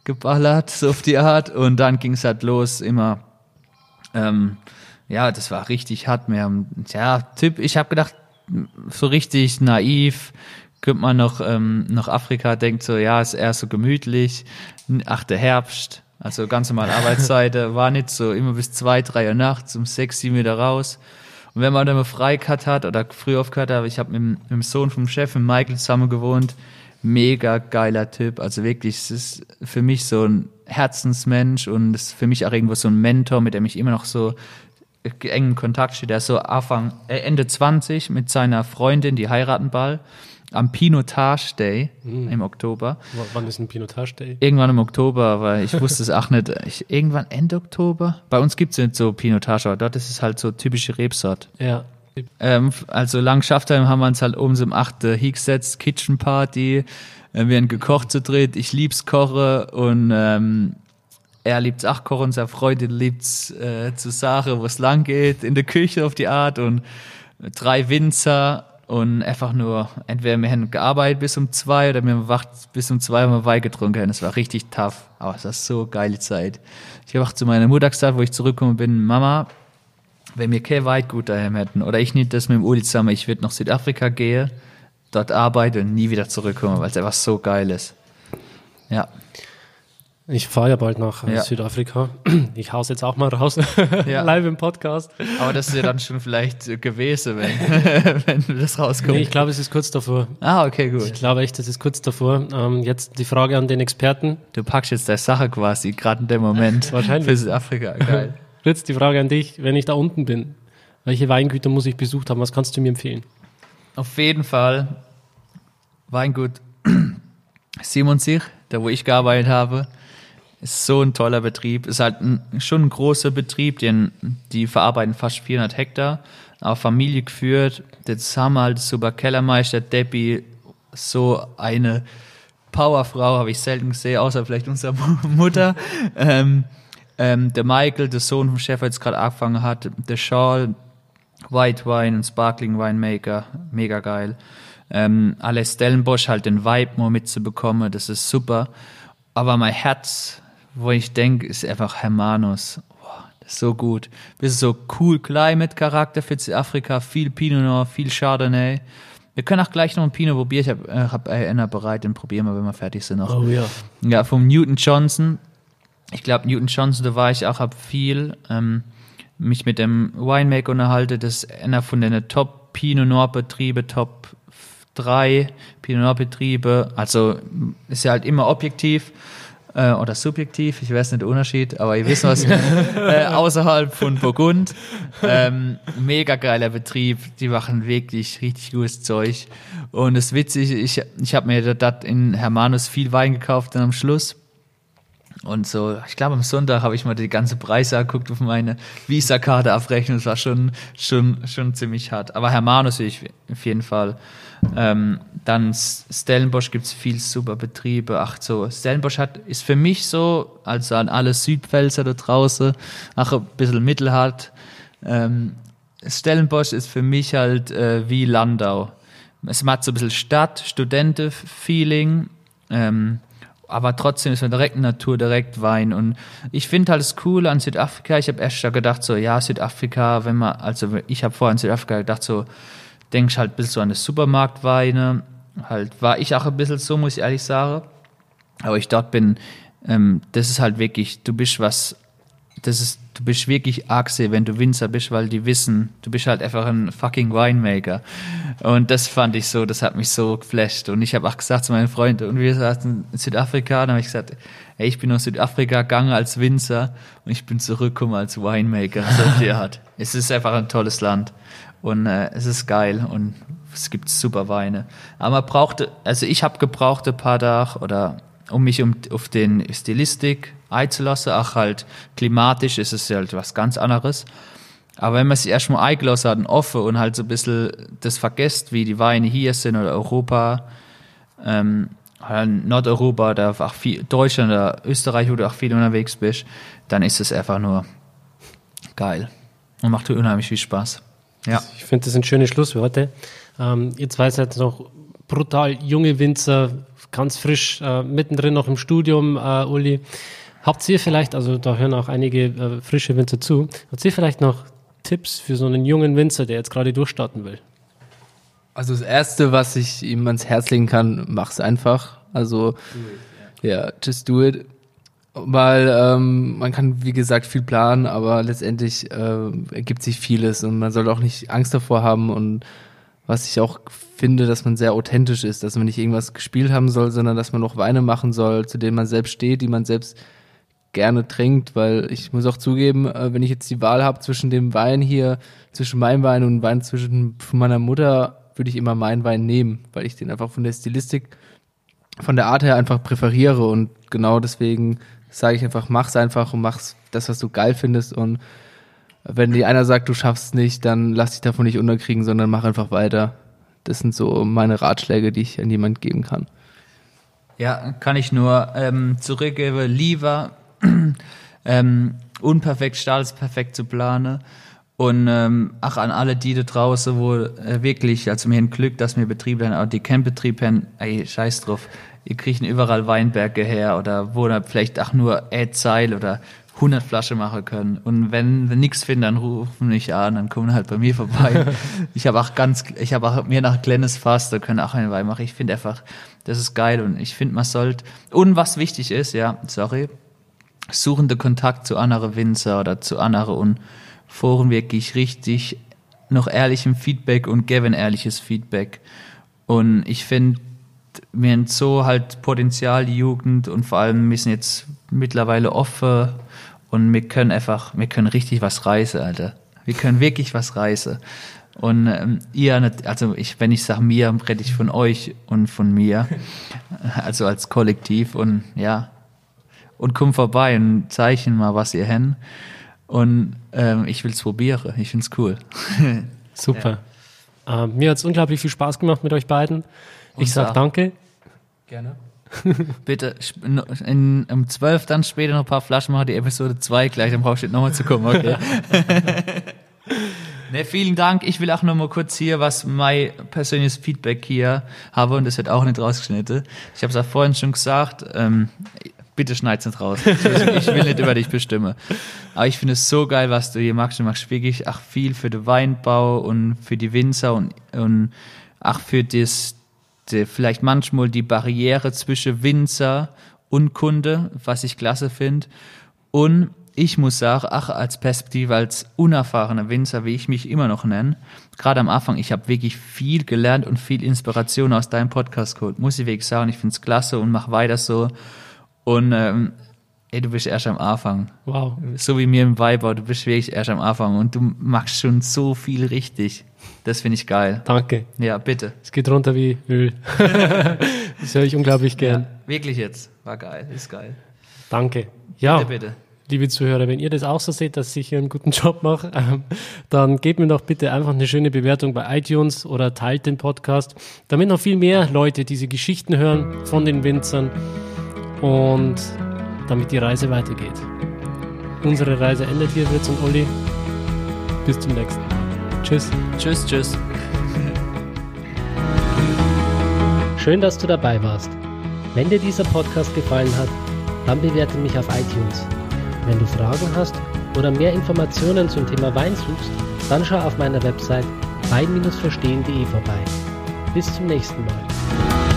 geballert, so auf die Art. Und dann ging es halt los, immer. Ähm, ja, das war richtig hart. Mehr, ja, Tipp, ich habe gedacht, so richtig naiv, könnte man noch, ähm, noch Afrika, denkt so, ja, ist eher so gemütlich. Ach, der Herbst, also ganz normal Arbeitszeit, war nicht so immer bis zwei, drei Uhr nachts, um sechs, sieben wieder raus. Und wenn man dann mal Freicut hat oder früh aufgehört hat, ich habe mit, mit, dem Sohn vom Chef, mit Michael, zusammen gewohnt, mega geiler Typ. Also wirklich, es ist für mich so ein Herzensmensch und es ist für mich auch irgendwo so ein Mentor, mit dem ich immer noch so engen Kontakt stehe. Der ist so Anfang, äh, Ende 20 mit seiner Freundin, die heiraten bald am Pinotage Day mhm. im Oktober. W wann ist ein Pinotage Day? Irgendwann im Oktober, weil ich wusste es auch nicht. Ich, irgendwann Ende Oktober? Bei uns gibt es nicht so Pinotage, aber dort ist es halt so typische Rebsort. Ja. Ähm, also Langschaftheim haben wir uns halt oben um 8 hingesetzt, Kitchen Party, äh, wir haben gekocht zu dritt, ich lieb's Kochen und ähm, er liebt's auch kochen, seine Freude liebt's äh, zu Sache, wo es lang geht, in der Küche auf die Art und drei Winzer und einfach nur, entweder wir haben gearbeitet bis um zwei oder wir haben wacht bis um zwei und wir Wein getrunken. Das war richtig tough, aber es war so geile Zeit. Ich habe auch zu meiner Mutter gesagt, wo ich zurückgekommen bin, Mama, wenn wir kein Weitgut daheim hätten oder ich nicht das mit dem Uli zusammen, ich würde nach Südafrika gehen, dort arbeiten und nie wieder zurückkommen, weil es einfach so geil ist. Ja. Ich fahre ja bald nach äh, ja. Südafrika. Ich hau's jetzt auch mal raus, ja. live im Podcast. Aber das ist ja dann schon vielleicht gewesen, wenn, wenn das rauskommt. Nee, ich glaube, es ist kurz davor. Ah, okay, gut. Ich glaube echt, es ist kurz davor. Ähm, jetzt die Frage an den Experten. Du packst jetzt der Sache quasi, gerade in dem Moment. Wahrscheinlich. Für Südafrika, geil. Fritz, die Frage an dich, wenn ich da unten bin, welche Weingüter muss ich besucht haben? Was kannst du mir empfehlen? Auf jeden Fall Weingut Simon Sich, da wo ich gearbeitet habe. Ist so ein toller Betrieb. Ist halt ein, schon ein großer Betrieb, die, die verarbeiten fast 400 Hektar, auch Familie geführt. Jetzt haben wir halt super Kellermeister, Debbie, so eine Powerfrau habe ich selten gesehen, außer vielleicht unsere Mutter. ähm, ähm, der Michael, der Sohn vom Chef, der jetzt gerade angefangen hat, der Shawl, White Wine und Sparkling Winemaker, mega geil. Ähm, alle Stellenbosch halt den Vibe mal mitzubekommen, das ist super. Aber mein Herz, wo ich denke, ist einfach Hermanus. Boah, das ist so gut. Das ist so cool Climate Charakter für Südafrika, viel Pinot Noir, viel Chardonnay. Wir können auch gleich noch ein Pinot probieren. Ich habe äh, hab einer bereit, den probieren wir, wenn wir fertig sind noch. Oh ja. Ja, vom Newton Johnson ich glaube, Newton Johnson, da war ich auch, habe viel ähm, mich mit dem Winemaker unterhalten. Das ist einer von den Top Pinot Noir Betriebe, Top 3 Pinot Noir Betriebe. Also ist ja halt immer objektiv äh, oder subjektiv, ich weiß nicht den Unterschied, aber ihr wisst was, äh, außerhalb von Burgund. Ähm, mega geiler Betrieb, die machen wirklich richtig gutes Zeug. Und das witzig, ich, ich habe mir dort in Hermanus viel Wein gekauft dann am Schluss und so, ich glaube, am Sonntag habe ich mal die ganze Preise geguckt auf meine Visa-Karte abrechnen. Das war schon, schon, schon ziemlich hart. Aber Hermanus ich auf jeden Fall. Ähm, dann Stellenbosch gibt es viel super Betriebe. Ach so, Stellenbosch hat, ist für mich so, also an alle Südpfälzer da draußen, auch ein bisschen mittelhart. Ähm, Stellenbosch ist für mich halt äh, wie Landau. Es hat so ein bisschen Stadt, Studenten-Feeling. Ähm, aber trotzdem ist man direkt Natur, direkt Wein. Und ich finde halt das Coole an Südafrika, ich habe erst gedacht, so, ja, Südafrika, wenn man, also ich habe vorher an Südafrika gedacht, so, denkst halt ein bisschen so an das Supermarktweine. Halt, war ich auch ein bisschen so, muss ich ehrlich sagen. Aber ich dort bin, ähm, das ist halt wirklich, du bist was das ist, du bist wirklich Achse, wenn du Winzer bist, weil die wissen, du bist halt einfach ein fucking Winemaker. Und das fand ich so, das hat mich so geflasht. Und ich habe auch gesagt zu meinen Freunden, und wir saßen in Südafrika, dann habe ich gesagt, ey, ich bin aus Südafrika gegangen als Winzer und ich bin zurückgekommen als Winemaker. So die Art. Es ist einfach ein tolles Land. Und äh, es ist geil und es gibt super Weine. Aber man brauchte, also ich habe gebraucht ein paar Tage oder um mich um, auf den Stilistik einzulassen, auch halt klimatisch ist es halt was ganz anderes. Aber wenn man sich erstmal eingelassen hat und offen und halt so ein bisschen das vergisst, wie die Weine hier sind oder Europa, ähm, Nordeuropa oder auch viel, Deutschland oder Österreich, wo du auch viel unterwegs bist, dann ist es einfach nur geil und macht unheimlich viel Spaß. Ja. Ich finde das ein schönes Schlusswort. Ähm, ihr zwei seid noch brutal junge Winzer, ganz frisch, äh, mittendrin noch im Studium, äh, Uli. Habt ihr vielleicht, also da hören auch einige äh, frische Winzer zu, habt ihr vielleicht noch Tipps für so einen jungen Winzer, der jetzt gerade durchstarten will? Also das Erste, was ich ihm ans Herz legen kann, mach's einfach. Also ja, yeah, just do it. Weil ähm, man kann, wie gesagt, viel planen, aber letztendlich äh, ergibt sich vieles und man soll auch nicht Angst davor haben und was ich auch finde, dass man sehr authentisch ist, dass man nicht irgendwas gespielt haben soll, sondern dass man auch Weine machen soll, zu denen man selbst steht, die man selbst gerne trinkt, weil ich muss auch zugeben, äh, wenn ich jetzt die Wahl habe zwischen dem Wein hier, zwischen meinem Wein und Wein zwischen meiner Mutter, würde ich immer meinen Wein nehmen, weil ich den einfach von der Stilistik, von der Art her einfach präferiere und genau deswegen sage ich einfach, mach's einfach und mach's das, was du geil findest und wenn dir einer sagt, du schaffst nicht, dann lass dich davon nicht unterkriegen, sondern mach einfach weiter. Das sind so meine Ratschläge, die ich an jemand geben kann. Ja, kann ich nur ähm, zurückgeben. Lieber ähm, unperfekt starten als perfekt zu planen. Und ähm, ach, an alle die da draußen, wo äh, wirklich, also mir ein Glück, dass mir Betriebe haben, auch die Campbetriebe haben, ey, scheiß drauf, ihr kriegt überall Weinberge her oder wo da vielleicht auch nur Ädzeil oder 100 Flaschen machen können. Und wenn wir nichts finden, dann rufen mich an, dann kommen halt bei mir vorbei. ich habe auch ganz, ich habe auch mir nach Glennis Fass, da können auch einen Wein machen. Ich finde einfach, das ist geil und ich finde, man sollte, und was wichtig ist, ja, sorry, suchende Kontakt zu anderen Winzer oder zu anderen und Foren wirklich richtig noch ehrlichem Feedback und geben ehrliches Feedback. Und ich finde, wir haben so halt Potenzial, die Jugend und vor allem müssen jetzt mittlerweile offen und wir können einfach, wir können richtig was reißen, Alter. Wir können wirklich was reißen. Und ähm, ihr, also ich, wenn ich sage mir, rede ich von euch und von mir, also als Kollektiv und ja, und komm vorbei und zeichnen mal, was ihr hen. Und ähm, ich will es probieren. Ich finde es cool. Super. Ja. Ähm, mir hat es unglaublich viel Spaß gemacht mit euch beiden. Ich sage danke. Gerne. Bitte in, um 12 dann später noch ein paar Flaschen machen, die Episode 2 gleich, dann brauchst du nochmal zu kommen, okay? ne, vielen Dank. Ich will auch noch mal kurz hier, was mein persönliches Feedback hier habe und das wird auch nicht rausgeschnitten. Ich habe es auch vorhin schon gesagt, ähm, bitte schneid's nicht raus. Ich, will nicht über dich bestimmen. Aber ich finde es so geil, was du hier machst. Du machst wirklich auch viel für den Weinbau und für die Winzer und, und auch für das, die, vielleicht manchmal die Barriere zwischen Winzer und Kunde, was ich klasse finde. Und ich muss sagen, ach, als Perspektive, als unerfahrener Winzer, wie ich mich immer noch nenne, gerade am Anfang, ich habe wirklich viel gelernt und viel Inspiration aus deinem Podcast geholt. Muss ich wirklich sagen, ich finde es klasse und mach weiter so. Und ähm, ey, du bist erst am Anfang. Wow. So wie mir im Weiber, du bist wirklich erst am Anfang und du machst schon so viel richtig. Das finde ich geil. Danke. Ja, bitte. Es geht runter wie Öl. das höre ich unglaublich gern. Ja, wirklich jetzt. War geil. Ist geil. Danke. Ja. Bitte, bitte. Liebe Zuhörer, wenn ihr das auch so seht, dass ich hier einen guten Job mache, ähm, dann gebt mir doch bitte einfach eine schöne Bewertung bei iTunes oder teilt den Podcast, damit noch viel mehr Leute diese Geschichten hören von den Winzern und damit die Reise weitergeht. Unsere Reise endet hier, Fritz und Olli. Bis zum nächsten Mal. Tschüss. Tschüss, tschüss. Schön, dass du dabei warst. Wenn dir dieser Podcast gefallen hat, dann bewerte mich auf iTunes. Wenn du Fragen hast oder mehr Informationen zum Thema Wein suchst, dann schau auf meiner Website wein-verstehen.de vorbei. Bis zum nächsten Mal.